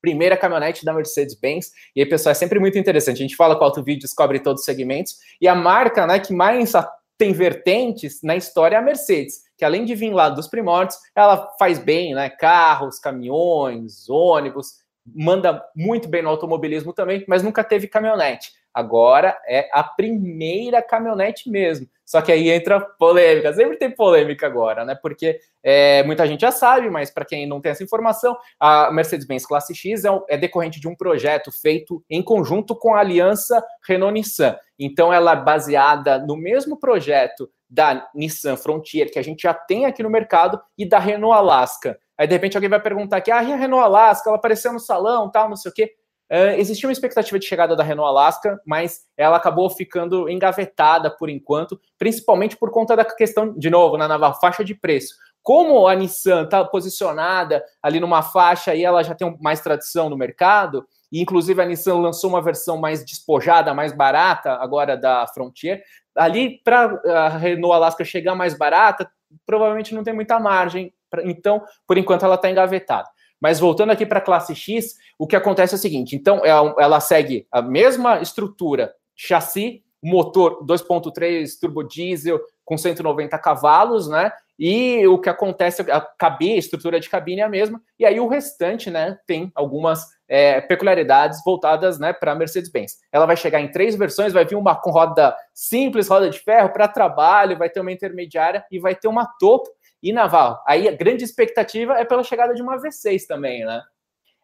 Primeira caminhonete da Mercedes-Benz, e aí, pessoal, é sempre muito interessante. A gente fala com o Vídeo, descobre todos os segmentos, e a marca né, que mais tem vertentes na história é a Mercedes, que além de vir lá dos primórdios, ela faz bem, né? Carros, caminhões, ônibus, manda muito bem no automobilismo também, mas nunca teve caminhonete. Agora é a primeira caminhonete mesmo. Só que aí entra polêmica, sempre tem polêmica agora, né? Porque é, muita gente já sabe, mas para quem não tem essa informação, a Mercedes-Benz Classe X é, é, decorrente de um projeto feito em conjunto com a aliança Renault-Nissan. Então, ela é baseada no mesmo projeto da Nissan Frontier, que a gente já tem aqui no mercado, e da Renault Alaska. Aí, de repente, alguém vai perguntar aqui, ah, a Renault Alaska, ela apareceu no salão, tal, não sei o quê. Uh, existia uma expectativa de chegada da Renault Alaska, mas ela acabou ficando engavetada por enquanto, principalmente por conta da questão, de novo, na, na faixa de preço. Como a Nissan está posicionada ali numa faixa e ela já tem mais tradição no mercado, e inclusive a Nissan lançou uma versão mais despojada, mais barata agora da Frontier, ali para a Renault Alaska chegar mais barata, provavelmente não tem muita margem, pra, então, por enquanto, ela está engavetada. Mas voltando aqui para a classe X, o que acontece é o seguinte: então ela, ela segue a mesma estrutura, chassi, motor 2.3 turbo diesel com 190 cavalos, né? E o que acontece, a cabine, a estrutura de cabine é a mesma, e aí o restante, né, tem algumas é, peculiaridades voltadas, né, para Mercedes-Benz. Ela vai chegar em três versões, vai vir uma com roda simples, roda de ferro para trabalho, vai ter uma intermediária e vai ter uma topo e naval. Aí a grande expectativa é pela chegada de uma V6 também, né?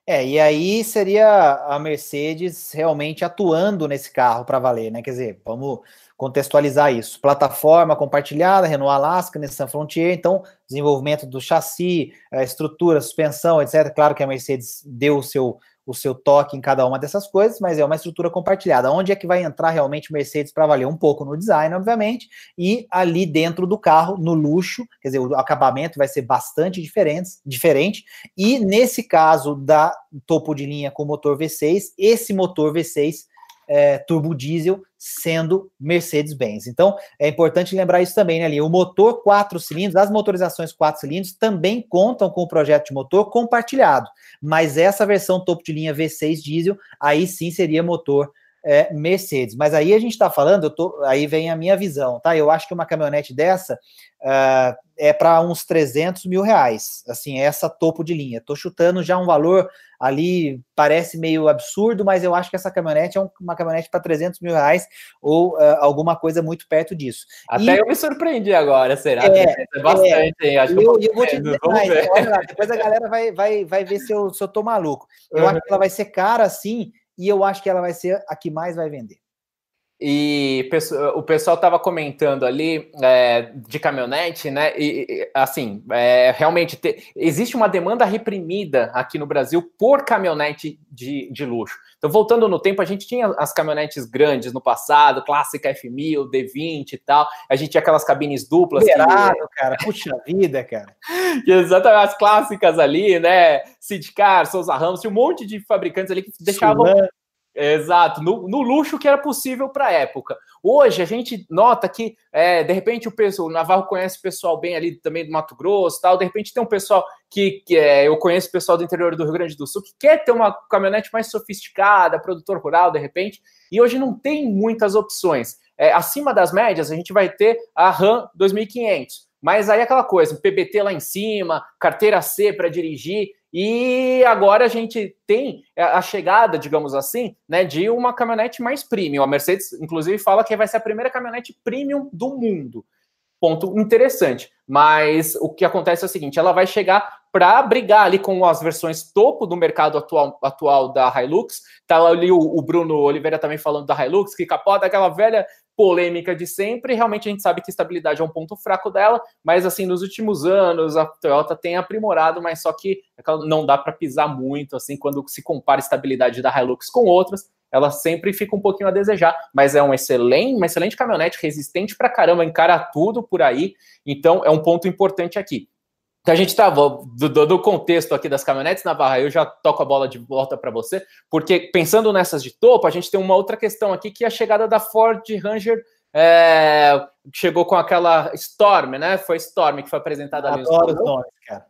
É, e aí seria a Mercedes realmente atuando nesse carro para valer, né? Quer dizer, vamos contextualizar isso. Plataforma compartilhada, Renault Alaska, Nissan Frontier, então desenvolvimento do chassi, estrutura, suspensão, etc. Claro que a Mercedes deu o seu o seu toque em cada uma dessas coisas, mas é uma estrutura compartilhada. Onde é que vai entrar realmente Mercedes para valer um pouco no design, obviamente, e ali dentro do carro, no luxo, quer dizer, o acabamento vai ser bastante diferente, diferente. E nesse caso da topo de linha com motor V6, esse motor V6 é, turbo diesel sendo Mercedes-Benz. Então, é importante lembrar isso também, né, ali. O motor quatro cilindros, as motorizações quatro cilindros também contam com o projeto de motor compartilhado, mas essa versão topo de linha V6 diesel, aí sim seria motor é, Mercedes. Mas aí a gente está falando, tô, aí vem a minha visão, tá? Eu acho que uma caminhonete dessa uh, é para uns 300 mil reais, assim, essa topo de linha. Tô chutando já um valor ali, parece meio absurdo, mas eu acho que essa caminhonete é uma caminhonete para 300 mil reais ou uh, alguma coisa muito perto disso.
Até e, eu me surpreendi agora, será? É,
é bastante, é, Acho eu, eu vou te dizer mais, olha lá, depois a galera vai, vai, vai ver se eu, se eu tô maluco. Eu uhum. acho que ela vai ser cara assim, e eu acho que ela vai ser a que mais vai vender.
E o pessoal estava comentando ali é, de caminhonete, né? E assim, é, realmente te, existe uma demanda reprimida aqui no Brasil por caminhonete de, de luxo. Então, voltando no tempo, a gente tinha as caminhonetes grandes no passado, clássica F1000, D20 e tal. A gente tinha aquelas cabines duplas.
Liberado, que... cara. Puxa vida, cara. (laughs)
Exatamente, as clássicas ali, né? Sidcar, Souza Ramos, tinha um monte de fabricantes ali que deixavam. Sulan. Exato, no, no, luxo que era possível para a época. Hoje a gente nota que, é, de repente, o, pessoal, o Navarro conhece o pessoal bem ali também do Mato Grosso tal. De repente tem um pessoal que, que é, eu conheço pessoal do interior do Rio Grande do Sul que quer ter uma caminhonete mais sofisticada, produtor rural, de repente, e hoje não tem muitas opções. É, acima das médias, a gente vai ter a RAM 2500. Mas aí aquela coisa, PBT lá em cima, carteira C para dirigir, e agora a gente tem a chegada, digamos assim, né, de uma caminhonete mais premium. A Mercedes, inclusive, fala que vai ser a primeira caminhonete premium do mundo. Ponto interessante. Mas o que acontece é o seguinte: ela vai chegar para brigar ali com as versões topo do mercado atual, atual da Hilux. Tá ali o, o Bruno Oliveira também falando da Hilux, que capota aquela velha polêmica de sempre. Realmente a gente sabe que estabilidade é um ponto fraco dela, mas assim, nos últimos anos a Toyota tem aprimorado, mas só que não dá para pisar muito assim quando se compara a estabilidade da Hilux com outras. Ela sempre fica um pouquinho a desejar, mas é um excelente, uma excelente caminhonete, resistente para caramba, encara tudo por aí. Então é um ponto importante aqui. Então a gente estava do, do, contexto aqui das caminhonetes, Navarra, eu já toco a bola de volta para você, porque pensando nessas de topo, a gente tem uma outra questão aqui que é a chegada da Ford Ranger é, chegou com aquela Storm, né? Foi Storm que foi apresentada ali. Adoro nomes, cara.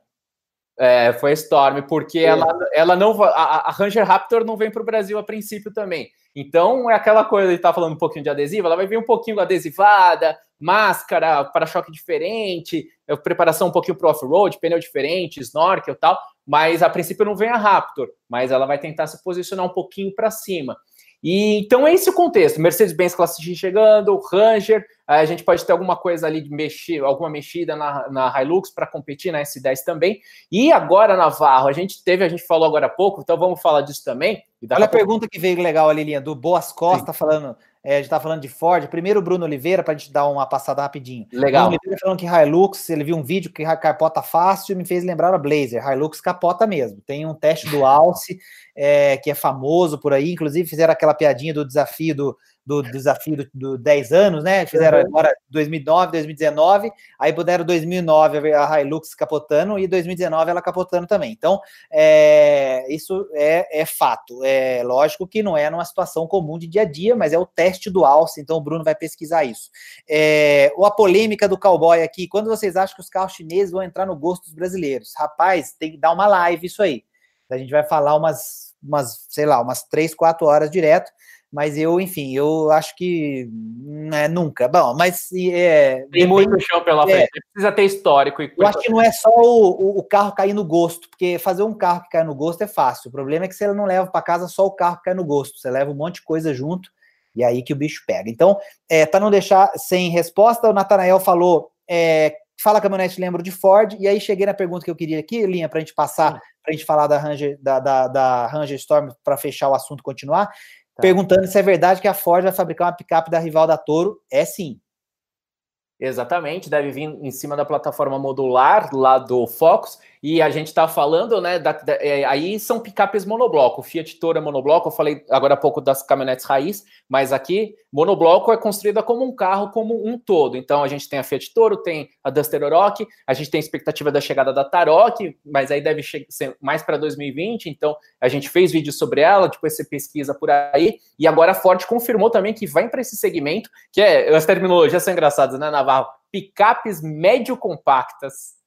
É, foi Storm, porque é. ela, ela não a, a Ranger Raptor não vem para o Brasil a princípio também. Então é aquela coisa de estar tá falando um pouquinho de adesivo, ela vai vir um pouquinho adesivada, máscara, para-choque diferente, é, preparação um pouquinho para off-road, pneu diferente, snorkel e tal, mas a princípio não vem a Raptor, mas ela vai tentar se posicionar um pouquinho para cima. E então é esse o contexto. Mercedes-Benz Classe X chegando, Ranger, a gente pode ter alguma coisa ali de mexer, alguma mexida na, na Hilux para competir na S10 também. E agora, Navarro, a gente teve, a gente falou agora há pouco, então vamos falar disso também.
Olha a pergunta que veio legal ali, linha, do Boas Costa, Sim. falando é, a gente tá falando de Ford. Primeiro o Bruno Oliveira, para a gente dar uma passada rapidinho.
Legal.
Bruno Oliveira falando que Hilux, ele viu um vídeo que capota fácil e me fez lembrar a Blazer. Hilux capota mesmo. Tem um teste do (laughs) Alce, é, que é famoso por aí. Inclusive fizeram aquela piadinha do desafio do do desafio do, do 10 anos, né? Fizeram agora 2009, 2019, aí puderam 2009 a Hilux capotando e 2019 ela capotando também. Então, é, isso é, é, fato. É lógico que não é numa situação comum de dia a dia, mas é o teste do alce, então o Bruno vai pesquisar isso. É, ou a polêmica do cowboy aqui, quando vocês acham que os carros chineses vão entrar no gosto dos brasileiros? Rapaz, tem que dar uma live isso aí. A gente vai falar umas, umas sei lá, umas três, quatro horas direto mas eu, enfim, eu acho que é, nunca. Bom, mas é,
tem muito chão pela frente, é, precisa ter histórico. E
eu acho que não é só o, o, carro cair no gosto, porque fazer um carro que cai no gosto é fácil. O problema é que você não leva para casa só o carro que cai no gosto, você leva um monte de coisa junto e aí que o bicho pega. Então, é, para não deixar sem resposta, o Natanael falou. É, fala caminhonete, lembro de Ford, e aí cheguei na pergunta que eu queria aqui, Linha, para a gente passar, para a gente falar da Ranger, da, da, da Ranger Storm, para fechar o assunto continuar. Tá. Perguntando se é verdade que a Ford vai fabricar uma picape da rival da Toro. É sim.
Exatamente, deve vir em cima da plataforma modular lá do Focus. E a gente está falando, né? Da, da, é, aí são picapes monobloco. Fiat Toro é monobloco. Eu falei agora há pouco das caminhonetes raiz, mas aqui monobloco é construída como um carro, como um todo. Então a gente tem a Fiat Toro, tem a Duster Oroch, a gente tem a expectativa da chegada da Tarok, mas aí deve ser mais para 2020. Então a gente fez vídeo sobre ela, depois você pesquisa por aí. E agora a Ford confirmou também que vai para esse segmento, que é as terminologias são engraçadas, né, Navarro? Picapes médio compactas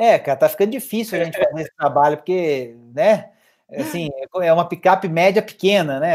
é, cara, tá ficando difícil a gente fazer esse trabalho, porque, né? Assim, é uma picape média pequena, né?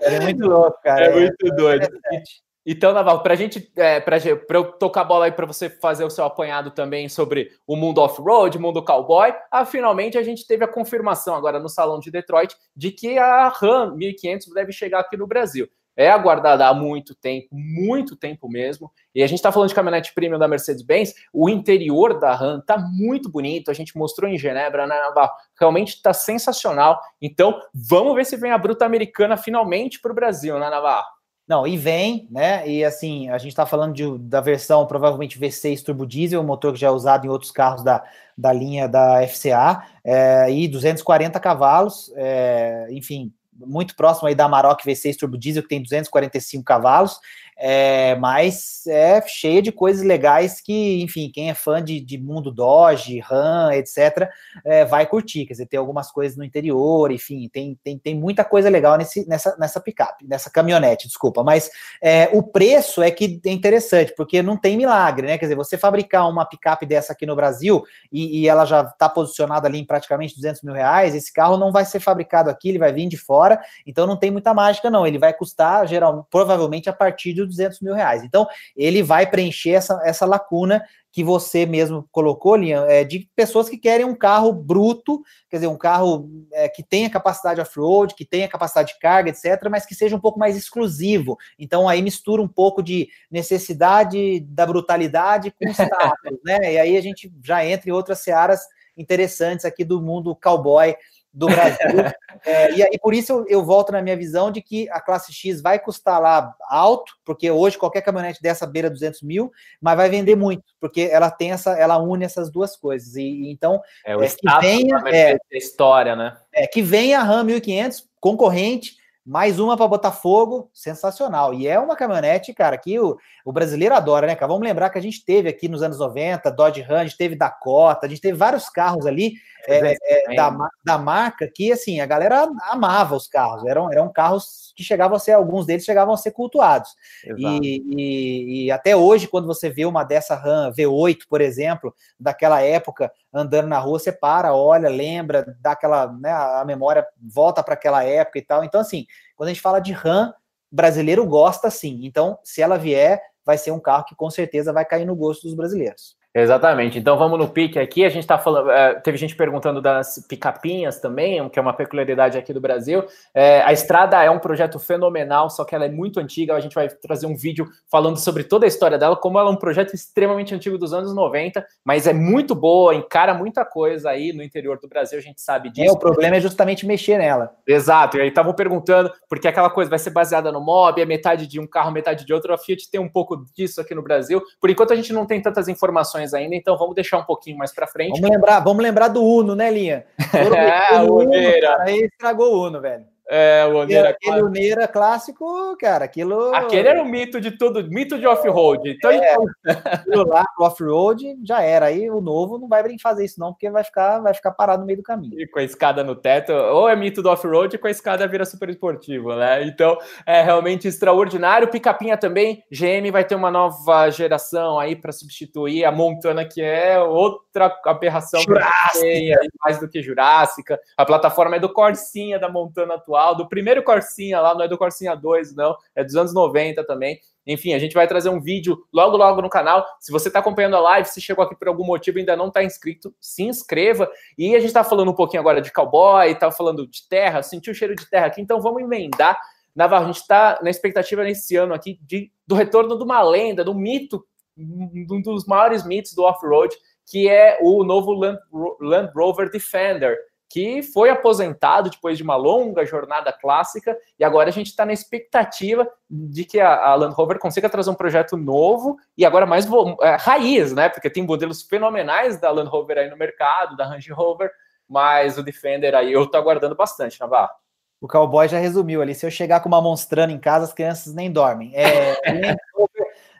É muito louco, cara.
É muito é, doido. É, então, Naval, para a gente, é, para eu tocar a bola aí para você fazer o seu apanhado também sobre o mundo off-road, mundo cowboy, ah, finalmente a gente teve a confirmação agora no Salão de Detroit de que a Ram 1500 deve chegar aqui no Brasil é aguardada há muito tempo, muito tempo mesmo. E a gente está falando de caminhonete premium da Mercedes-Benz, o interior da RAM está muito bonito, a gente mostrou em Genebra, né, Navarro? Realmente está sensacional. Então, vamos ver se vem a bruta americana finalmente para o Brasil, né, Navarro?
Não, e vem, né? E assim, a gente está falando de, da versão provavelmente V6 turbo diesel, motor que já é usado em outros carros da, da linha da FCA, é, e 240 cavalos, é, enfim, muito próximo aí da Amarok V6 turbo diesel, que tem 245 cavalos, é, mas é cheia de coisas legais que, enfim, quem é fã de, de mundo Dodge, RAM, etc., é, vai curtir. Quer dizer, tem algumas coisas no interior, enfim, tem, tem, tem muita coisa legal nesse, nessa, nessa picape, nessa caminhonete, desculpa. Mas é, o preço é que é interessante, porque não tem milagre, né? Quer dizer, você fabricar uma picape dessa aqui no Brasil e, e ela já está posicionada ali em praticamente 200 mil reais, esse carro não vai ser fabricado aqui, ele vai vir de fora, então não tem muita mágica, não. Ele vai custar, geral, provavelmente, a partir de 200 mil reais. Então, ele vai preencher essa, essa lacuna que você mesmo colocou, Linha, é, de pessoas que querem um carro bruto, quer dizer, um carro é, que tenha capacidade off-road, que tenha capacidade de carga, etc., mas que seja um pouco mais exclusivo. Então, aí mistura um pouco de necessidade da brutalidade com (laughs) status, né? E aí a gente já entra em outras searas interessantes aqui do mundo cowboy do Brasil. (laughs) é, e aí, por isso, eu, eu, volto na minha visão de que a classe X vai custar lá alto, porque hoje qualquer caminhonete dessa beira 200 mil, mas vai vender muito, porque ela tem essa, ela une essas duas coisas. E, e então,
é, o é, que venha, é, história, né?
É, que venha a Ram 1500, concorrente, mais uma para Botafogo, sensacional. E é uma caminhonete, cara, que o, o brasileiro adora, né, cara? Vamos lembrar que a gente teve aqui nos anos 90, Dodge Ram, a gente teve Dakota, a gente teve vários carros ali é, é, da, da marca que, assim, a galera amava os carros. Eram, eram carros que chegavam a ser, alguns deles chegavam a ser cultuados. E, e, e, até hoje, quando você vê uma dessa RAM V8, por exemplo, daquela época, andando na rua, você para, olha, lembra, dá aquela, né, a memória volta para aquela época e tal. Então, assim, quando a gente fala de RAM, brasileiro gosta sim. Então, se ela vier, vai ser um carro que com certeza vai cair no gosto dos brasileiros.
Exatamente. Então vamos no pique aqui. A gente está falando. É, teve gente perguntando das picapinhas também, que é uma peculiaridade aqui do Brasil. É, a estrada é um projeto fenomenal, só que ela é muito antiga. A gente vai trazer um vídeo falando sobre toda a história dela, como ela é um projeto extremamente antigo dos anos 90, mas é muito boa, encara muita coisa aí no interior do Brasil, a gente sabe disso.
É, o problema é justamente mexer nela.
Exato. E aí estavam perguntando, porque aquela coisa vai ser baseada no mob, é metade de um carro, metade de outro. A Fiat tem um pouco disso aqui no Brasil. Por enquanto a gente não tem tantas informações informações ainda, então vamos deixar um pouquinho mais para frente.
Vamos lembrar, vamos lembrar do Uno, né, Linha? (laughs)
é, o Uno,
aí estragou o Uno, velho.
É, o Oneira
Aquele Oneira clássico, cara, aquilo.
Aquele era o mito de tudo, mito de off-road. Então, é,
aquilo lá, off-road, já era. Aí o novo não vai fazer isso, não, porque vai ficar, vai ficar parado no meio do caminho.
E com a escada no teto, ou é mito do off-road, com a escada vira super esportivo, né? Então, é realmente extraordinário. Picapinha também, GM vai ter uma nova geração aí para substituir a Montana, que é outra aberração
Jurássica.
mais do que Jurássica. A plataforma é do Corsinha da Montana atual atual, do primeiro Corsinha lá, não é do Corsinha 2, não, é dos anos 90 também. Enfim, a gente vai trazer um vídeo logo, logo no canal. Se você está acompanhando a live, se chegou aqui por algum motivo e ainda não está inscrito, se inscreva. E a gente está falando um pouquinho agora de cowboy, está falando de terra, sentiu o cheiro de terra aqui, então vamos emendar. Navarro, a gente está na expectativa nesse ano aqui de, do retorno de uma lenda, do mito, um dos maiores mitos do off-road, que é o novo Land, Land Rover Defender que foi aposentado depois de uma longa jornada clássica, e agora a gente está na expectativa de que a, Land Rover consiga trazer um projeto novo e agora mais é, raiz, né? Porque tem modelos fenomenais da Land Rover aí no mercado, da Range Rover, mas o Defender aí eu tô aguardando bastante, Navarro.
O cowboy já resumiu ali. Se eu chegar com uma monstrana em casa, as crianças nem dormem. É, (laughs)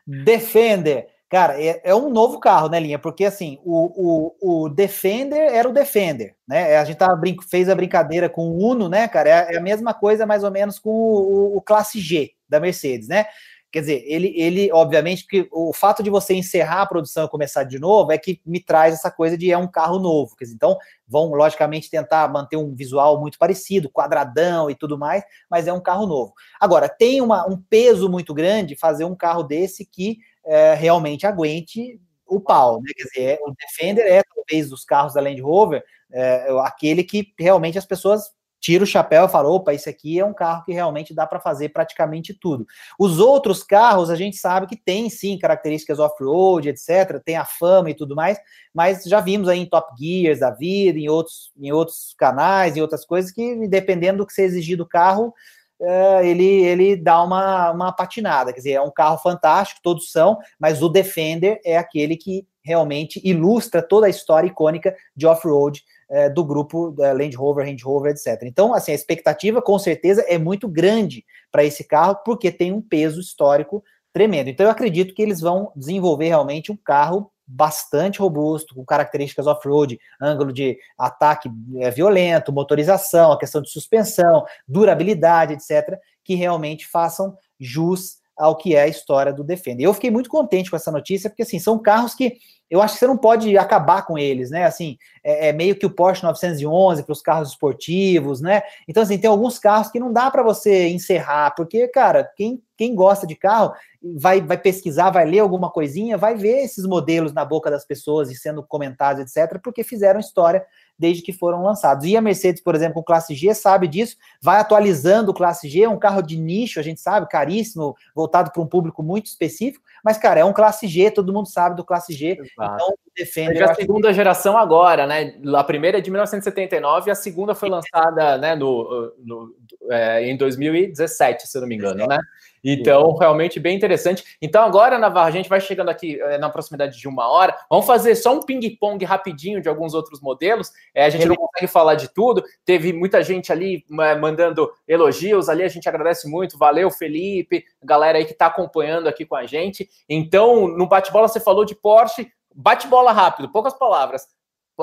Defender Cara, é, é, um novo carro, né, Linha? Porque assim, o, o, o Defender era o Defender, né? A gente tava, fez a brincadeira com o Uno, né, cara? É, é a mesma coisa, mais ou menos, com o, o, Classe G da Mercedes, né? Quer dizer, ele, ele, obviamente, que o fato de você encerrar a produção e começar de novo é que me traz essa coisa de é um carro novo. Quer dizer, então, vão, logicamente, tentar manter um visual muito parecido, quadradão e tudo mais, mas é um carro novo. Agora, tem uma, um peso muito grande fazer um carro desse que é, realmente aguente o pau, né? Quer dizer, é, o Defender é talvez dos carros da Land Rover é, aquele que realmente as pessoas tiram o chapéu e falam, opa, esse aqui é um carro que realmente dá para fazer praticamente tudo. Os outros carros a gente sabe que tem sim características off-road, etc, tem a fama e tudo mais, mas já vimos aí em Top Gears da vida, em outros, em outros canais, em outras coisas que dependendo do que você exigir do carro, é, ele, ele dá uma, uma patinada. Quer dizer, é um carro fantástico, todos são, mas o Defender é aquele que realmente ilustra toda a história icônica de off-road é, do grupo da Land Rover, Range Rover, etc. Então, assim, a expectativa com certeza é muito grande para esse carro, porque tem um peso histórico tremendo. Então, eu acredito que eles vão desenvolver realmente um carro bastante robusto, com características off-road, ângulo de ataque é, violento, motorização, a questão de suspensão, durabilidade, etc., que realmente façam jus ao que é a história do Defender. Eu fiquei muito contente com essa notícia, porque assim, são carros que eu acho que você não pode acabar com eles, né? Assim, é, é meio que o Porsche 911 para os carros esportivos, né? Então, assim, tem alguns carros que não dá para você encerrar, porque, cara, quem, quem gosta de carro vai, vai pesquisar, vai ler alguma coisinha, vai ver esses modelos na boca das pessoas e sendo comentados, etc., porque fizeram história desde que foram lançados. E a Mercedes, por exemplo, com Classe G, sabe disso, vai atualizando o Classe G, é um carro de nicho, a gente sabe, caríssimo, voltado para um público muito específico, mas, cara, é um Classe G, todo mundo sabe do Classe G, Exato. então
defende. a segunda que... geração agora, né? A primeira é de 1979 e a segunda foi lançada né, no, no é, em 2017, se eu não me engano, né? Então, realmente bem interessante. Então, agora, Navarro, a gente vai chegando aqui é, na proximidade de uma hora. Vamos fazer só um ping-pong rapidinho de alguns outros modelos. É, a gente não consegue falar de tudo. Teve muita gente ali mandando elogios ali. A gente agradece muito. Valeu, Felipe, galera aí que está acompanhando aqui com a gente. Então, no bate-bola, você falou de Porsche. Bate-bola rápido, poucas palavras.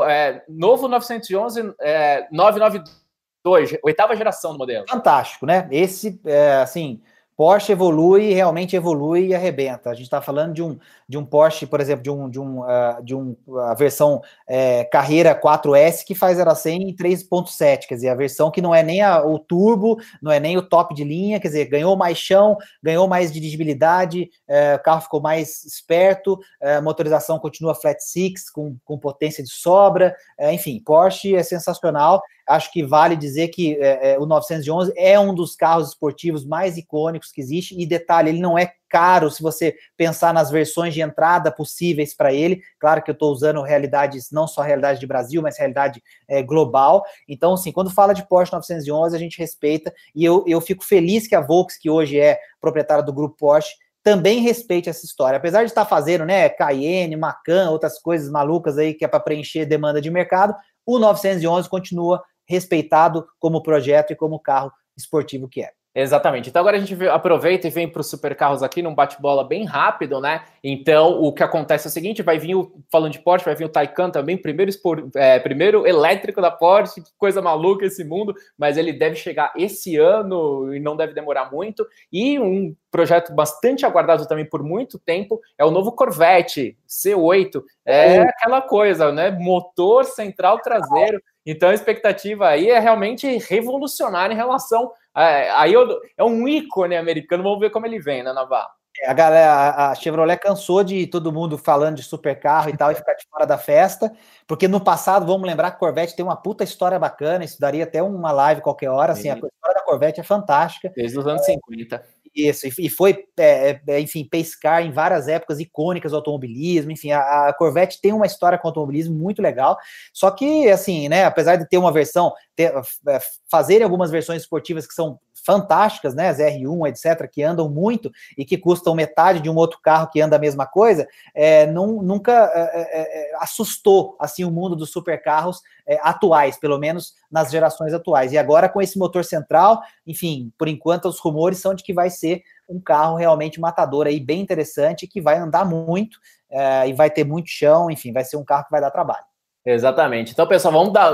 É, novo 911 é, 992, oitava geração do modelo.
Fantástico, né? Esse, é, assim, Porsche evolui, realmente evolui e arrebenta. A gente está falando de um, de um Porsche, por exemplo, de um de um, uh, de um a versão é, Carreira 4S que faz ela 100 em 3.7, quer dizer, a versão que não é nem a, o turbo, não é nem o top de linha, quer dizer, ganhou mais chão, ganhou mais dirigibilidade, é, o carro ficou mais esperto, é, a motorização continua flat six com, com potência de sobra, é, enfim, Porsche é sensacional acho que vale dizer que é, é, o 911 é um dos carros esportivos mais icônicos que existe. E detalhe, ele não é caro se você pensar nas versões de entrada possíveis para ele. Claro que eu estou usando realidades, não só realidade de Brasil, mas realidade é, global. Então, assim, quando fala de Porsche 911, a gente respeita. E eu, eu fico feliz que a Volks, que hoje é proprietária do grupo Porsche, também respeite essa história. Apesar de estar fazendo, né, Cayenne, Macan, outras coisas malucas aí que é para preencher demanda de mercado, o 911 continua respeitado como projeto e como carro esportivo que é.
Exatamente. Então agora a gente aproveita e vem para os supercarros aqui num bate-bola bem rápido, né? Então o que acontece é o seguinte: vai vir o, falando de Porsche, vai vir o Taycan também, primeiro, expor, é, primeiro elétrico da Porsche, que coisa maluca esse mundo, mas ele deve chegar esse ano e não deve demorar muito. E um projeto bastante aguardado também por muito tempo é o novo Corvette C8. É aquela coisa, né? Motor central traseiro. Então a expectativa aí é realmente revolucionária em relação. A, aí eu, é um ícone americano, vamos ver como ele vem, né, Navarro?
É, a galera, a Chevrolet cansou de todo mundo falando de supercarro e tal e ficar de fora da festa, porque no passado, vamos lembrar que Corvette tem uma puta história bacana, isso daria até uma live qualquer hora, assim, a história da Corvette é fantástica.
Desde os anos é, 50.
Isso, e foi, é, é, enfim, pescar em várias épocas icônicas do automobilismo, enfim, a, a, Corvette tem uma história com o automobilismo muito legal, só que, assim, né, apesar de ter uma versão, ter, é, fazer algumas versões esportivas que são fantásticas, né, as R1, etc., que andam muito e que custam metade de um outro carro que anda a mesma coisa, é, não, nunca é, é, é assustou assim o mundo dos supercarros é, atuais, pelo menos nas gerações atuais. E agora com esse motor central, enfim, por enquanto os rumores são de que vai ser um carro realmente matador aí, bem interessante, que vai andar muito é, e vai ter muito chão, enfim, vai ser um carro que vai dar trabalho.
Exatamente. Então, pessoal, vamos dar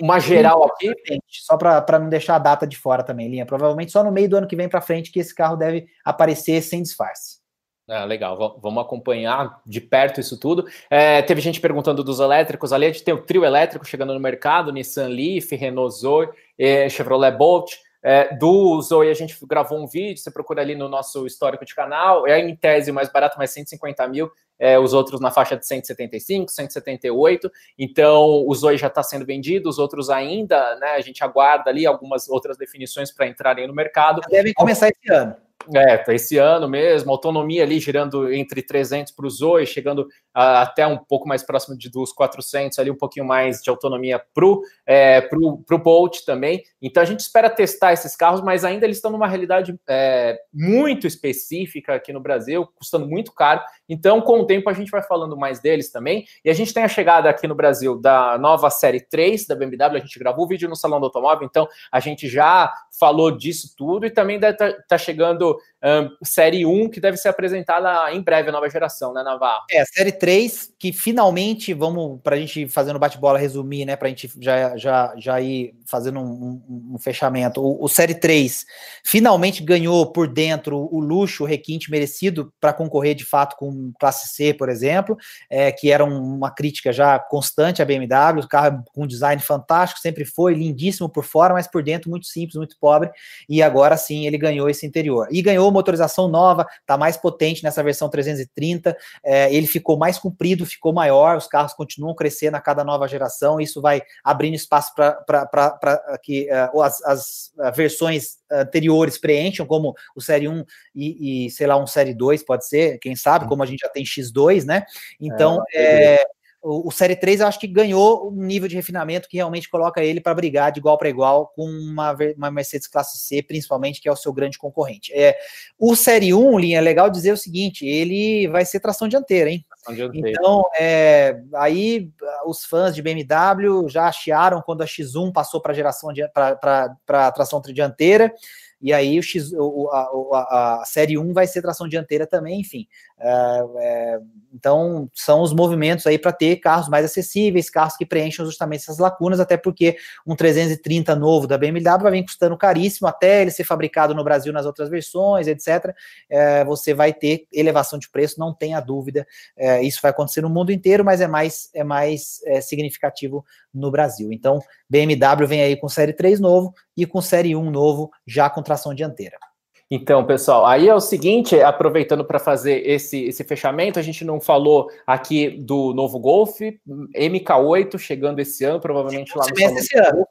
uma geral aqui.
Só para não deixar a data de fora também, Linha. Provavelmente só no meio do ano que vem para frente que esse carro deve aparecer sem disfarce.
É, legal, vamos acompanhar de perto isso tudo. É, teve gente perguntando dos elétricos. Ali a gente tem o trio elétrico chegando no mercado: Nissan Leaf, Renault Zoe, Chevrolet Bolt. É, do Zoe a gente gravou um vídeo, você procura ali no nosso histórico de canal, é em tese mais barato, mais 150 mil, é, os outros na faixa de 175, 178, então o Zoe já está sendo vendido, os outros ainda, né, a gente aguarda ali algumas outras definições para entrarem no mercado.
Devem começar esse ano.
É, esse ano mesmo, autonomia ali girando entre 300 para o Zoe, chegando a, até um pouco mais próximo de, dos 400, ali um pouquinho mais de autonomia para o é, pro, pro Bolt também. Então a gente espera testar esses carros, mas ainda eles estão numa realidade é, muito específica aqui no Brasil, custando muito caro. Então, com o tempo, a gente vai falando mais deles também. E a gente tem a chegada aqui no Brasil da nova série 3 da BMW, a gente gravou o vídeo no Salão do Automóvel, então a gente já falou disso tudo e também está tá chegando falou série 1, que deve ser apresentada em breve, a nova geração, né, Navarro?
É, série 3, que finalmente, vamos, para a gente fazendo bate-bola, resumir, né, para a gente já, já, já ir fazendo um, um, um fechamento. O, o, série 3 finalmente ganhou por dentro o luxo, o requinte merecido para concorrer de fato com classe C, por exemplo, é, que era uma crítica já constante à BMW, o carro com um design fantástico, sempre foi lindíssimo por fora, mas por dentro muito simples, muito pobre, e agora sim ele ganhou esse interior. E ganhou motorização nova, está mais potente nessa versão 330, é, ele ficou mais comprido, ficou maior, os carros continuam crescendo a cada nova geração, isso vai abrindo espaço para que uh, as, as, uh, versões anteriores preencham, como o Série 1 e, e, sei lá, um Série 2 pode ser, quem sabe, como a gente já tem X2, né? Então, é, é o, o, Série 3 eu acho que ganhou um nível de refinamento que realmente coloca ele para brigar de igual para igual com uma, uma, Mercedes classe C, principalmente, que é o seu grande concorrente. É, o Série 1, Linha, é legal dizer o seguinte: ele vai ser tração dianteira, hein? Tração dianteira. Então, é, aí os fãs de BMW já chiaram quando a X1 passou para a geração para tração dianteira e aí o X, o, a, a, série 1 vai ser tração dianteira também, enfim. É, é, então, são os movimentos aí para ter carros mais acessíveis, carros que preencham justamente essas lacunas, até porque um 330 novo da BMW vai vir custando caríssimo até ele ser fabricado no Brasil nas outras versões, etc. É, você vai ter elevação de preço, não tenha dúvida. É, isso vai acontecer no mundo inteiro, mas é mais, é mais é, significativo no Brasil. Então, BMW vem aí com série 3 novo e com série 1 novo, já com tração dianteira.
Então, pessoal, aí é o seguinte, aproveitando para fazer esse, esse fechamento, a gente não falou aqui do novo Golf MK8 chegando esse ano, provavelmente lá no Salão esse ano.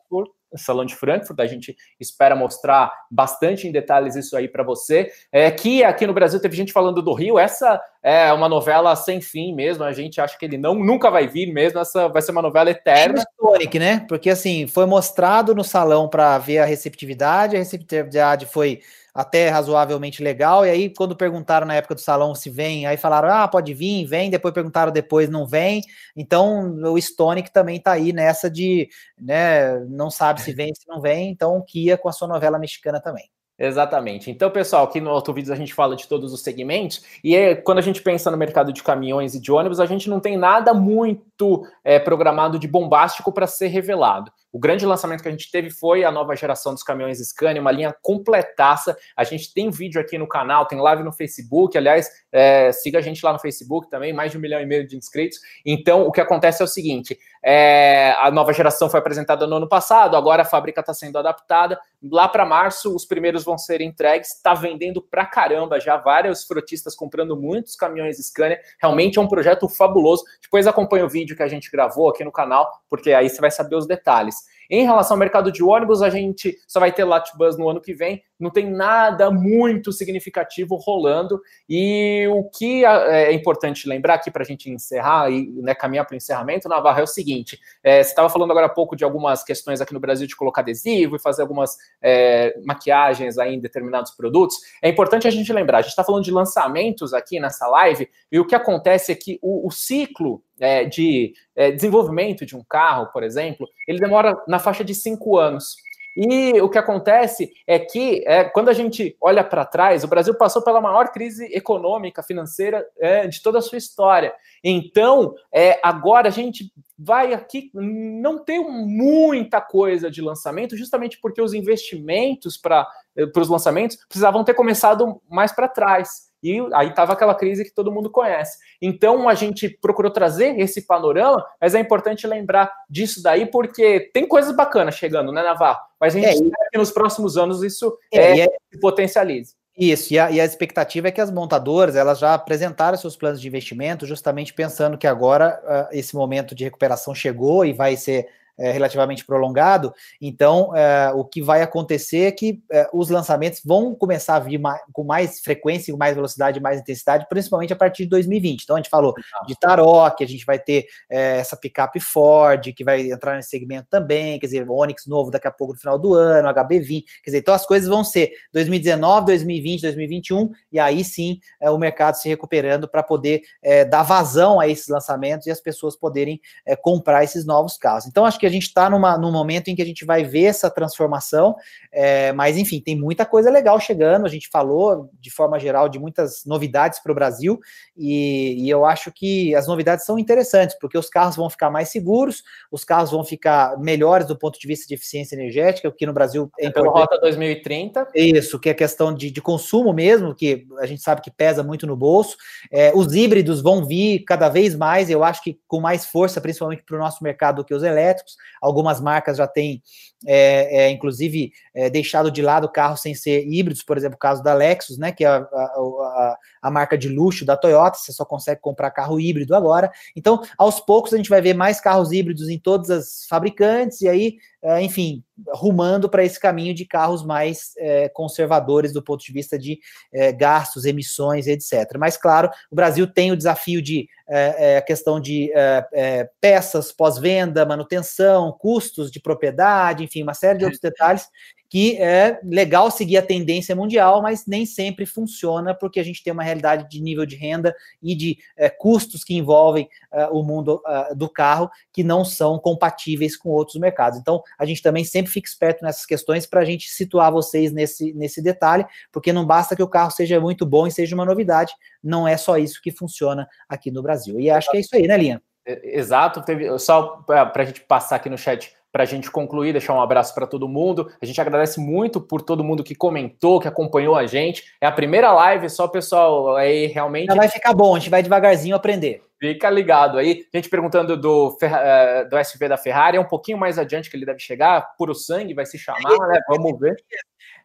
Salão de Frankfurt, a gente espera mostrar bastante em detalhes isso aí para você. É que aqui no Brasil teve gente falando do Rio, essa é uma novela sem fim mesmo, a gente acha que ele não nunca vai vir mesmo, essa vai ser uma novela eterna.
Tonic, né? Porque assim, foi mostrado no salão para ver a receptividade, a receptividade foi até razoavelmente legal. E aí, quando perguntaram na época do salão se vem, aí falaram: ah, pode vir, vem. Depois perguntaram depois, não vem. Então, o Stonic também tá aí nessa de, né, não sabe se vem, se não vem. Então, Kia com a sua novela mexicana também.
Exatamente. Então, pessoal, aqui no Autovídeos a gente fala de todos os segmentos, e é, quando a gente pensa no mercado de caminhões e de ônibus, a gente não tem nada muito é, programado de bombástico para ser revelado. O grande lançamento que a gente teve foi a nova geração dos caminhões Scania, uma linha completaça. A gente tem vídeo aqui no canal, tem live no Facebook. Aliás, é, siga a gente lá no Facebook também, mais de um milhão e meio de inscritos. Então, o que acontece é o seguinte: é, a nova geração foi apresentada no ano passado, agora a fábrica está sendo adaptada. Lá para março, os primeiros vão ser entregues. Está vendendo pra caramba já, vários frotistas comprando muitos caminhões Scania. Realmente é um projeto fabuloso. Depois acompanha o vídeo que a gente gravou aqui no canal, porque aí você vai saber os detalhes. Em relação ao mercado de ônibus, a gente só vai ter Latbus no ano que vem, não tem nada muito significativo rolando. E o que é importante lembrar aqui para a gente encerrar e né, caminhar para o encerramento, Navarro, é o seguinte: é, você estava falando agora há pouco de algumas questões aqui no Brasil de colocar adesivo e fazer algumas é, maquiagens aí em determinados produtos. É importante a gente lembrar, a gente está falando de lançamentos aqui nessa live, e o que acontece é que o, o ciclo é, de é, desenvolvimento de um carro, por exemplo, ele demora na faixa de cinco anos. E o que acontece é que, é, quando a gente olha para trás, o Brasil passou pela maior crise econômica, financeira é, de toda a sua história. Então, é, agora a gente vai aqui não ter muita coisa de lançamento, justamente porque os investimentos para é, os lançamentos precisavam ter começado mais para trás. E aí estava aquela crise que todo mundo conhece. Então a gente procurou trazer esse panorama, mas é importante lembrar disso daí, porque tem coisas bacanas chegando, né, Navarro? Mas a gente é, espera que nos próximos anos isso é, é, se potencialize.
Isso, e a, e a, expectativa é que as montadoras elas já apresentaram seus planos de investimento, justamente pensando que agora uh, esse momento de recuperação chegou e vai ser é, relativamente prolongado. Então, é, o que vai acontecer é que é, os lançamentos vão começar a vir mais, com mais frequência, com mais velocidade, mais intensidade, principalmente a partir de 2020. Então, a gente falou de Tarok, a gente vai ter é, essa picape Ford, que vai entrar nesse segmento também, quer dizer, Onix novo daqui a pouco no final do ano, HB20, quer dizer, então as coisas vão ser 2019, 2020, 2021, e aí sim é, o mercado se recuperando para poder é, dar vazão a esses lançamentos e as pessoas poderem comprar esses novos carros. Então, acho que a gente está num momento em que a gente vai ver essa transformação, é, mas enfim, tem muita coisa legal chegando. A gente falou, de forma geral, de muitas novidades para o Brasil, e, e eu acho que as novidades são interessantes, porque os carros vão ficar mais seguros, os carros vão ficar melhores do ponto de vista de eficiência energética, o que no Brasil
é, é importante. Rota 2030.
Isso, que é questão de, de, consumo mesmo, que a gente sabe que pesa muito no bolso. É, os híbridos vão vir cada vez mais, eu acho que com mais força, principalmente para o nosso mercado, do que os elétricos. Algumas marcas já têm, é, é, inclusive, é, deixado de lado carros sem ser híbridos, por exemplo, o caso da Lexus, né, que é a, a, a marca de luxo da Toyota, você só consegue comprar carro híbrido agora. Então, aos poucos, a gente vai ver mais carros híbridos em todas as fabricantes, e aí é, enfim, rumando para esse caminho de carros mais é, conservadores do ponto de vista de é, gastos, emissões, etc. Mas, claro, o Brasil tem o desafio de é, é a questão de é, é, peças pós-venda, manutenção, custos de propriedade, enfim, uma série de outros detalhes que é legal seguir a tendência mundial, mas nem sempre funciona, porque a gente tem uma realidade de nível de renda e de é, custos que envolvem é, o mundo é, do carro que não são compatíveis com outros mercados. Então, a gente também sempre fica esperto nessas questões para a gente situar vocês nesse, nesse detalhe, porque não basta que o carro seja muito bom e seja uma novidade, não é só isso que funciona aqui no Brasil. E acho que é isso aí, né, Linha?
Exato, teve, só para a gente passar aqui no chat para a gente concluir, deixar um abraço para todo mundo. A gente agradece muito por todo mundo que comentou, que acompanhou a gente. É a primeira live, só pessoal aí realmente. Já
vai ficar bom, a gente vai devagarzinho aprender.
Fica ligado aí. Gente perguntando do, uh, do SV da Ferrari, é um pouquinho mais adiante que ele deve chegar. Puro sangue vai se chamar, né? Vamos ver.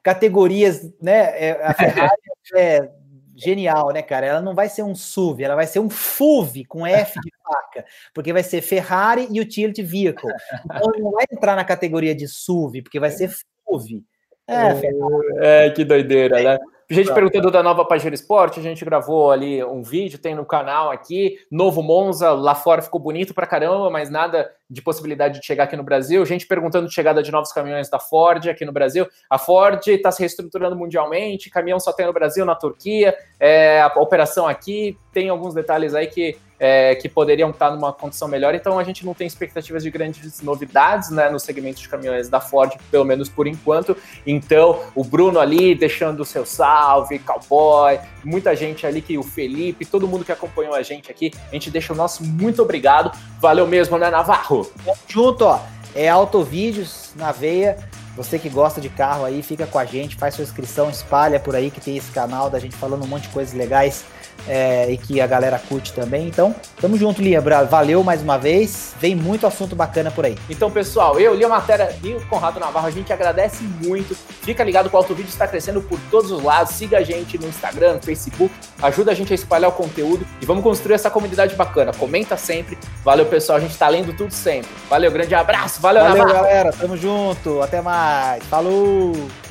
Categorias, né? É, a Ferrari (laughs) é genial, né, cara? Ela não vai ser um SUV, ela vai ser um FUV com F de faca, porque vai ser Ferrari Utility Vehicle. Então não vai entrar na categoria de SUV, porque vai ser FUV.
É, é, que doideira, né? Gente perguntando da nova Pajero Esporte, a gente gravou ali um vídeo, tem no canal aqui. Novo Monza, lá fora ficou bonito pra caramba, mas nada de possibilidade de chegar aqui no Brasil. Gente perguntando de chegada de novos caminhões da Ford aqui no Brasil. A Ford está se reestruturando mundialmente, caminhão só tem no Brasil, na Turquia. É, a operação aqui tem alguns detalhes aí que é, que poderiam estar numa condição melhor. Então a gente não tem expectativas de grandes novidades né, no segmento de caminhões da Ford, pelo menos por enquanto. Então o Bruno ali deixando o seu salve, cowboy, muita gente ali que o Felipe, todo mundo que acompanhou a gente aqui, a gente deixa o nosso muito obrigado. Valeu mesmo, né, Navarro?
Junto, ó. É Autovídeos na veia. Você que gosta de carro aí, fica com a gente, faz sua inscrição, espalha por aí que tem esse canal da gente falando um monte de coisas legais é, e que a galera curte também. Então, tamo junto, Lia. Valeu mais uma vez. Vem muito assunto bacana por aí.
Então, pessoal, eu, Lia Matéria e o Conrado Navarro, a gente agradece muito. Fica ligado que o Autovídeo está crescendo por todos os lados. Siga a gente no Instagram, no Facebook. Ajuda a gente a espalhar o conteúdo e vamos construir essa comunidade bacana. Comenta sempre. Valeu, pessoal. A gente tá lendo tudo sempre. Valeu, grande abraço. Valeu,
Valeu Navarro. galera. Tamo junto. Até mais. Falou!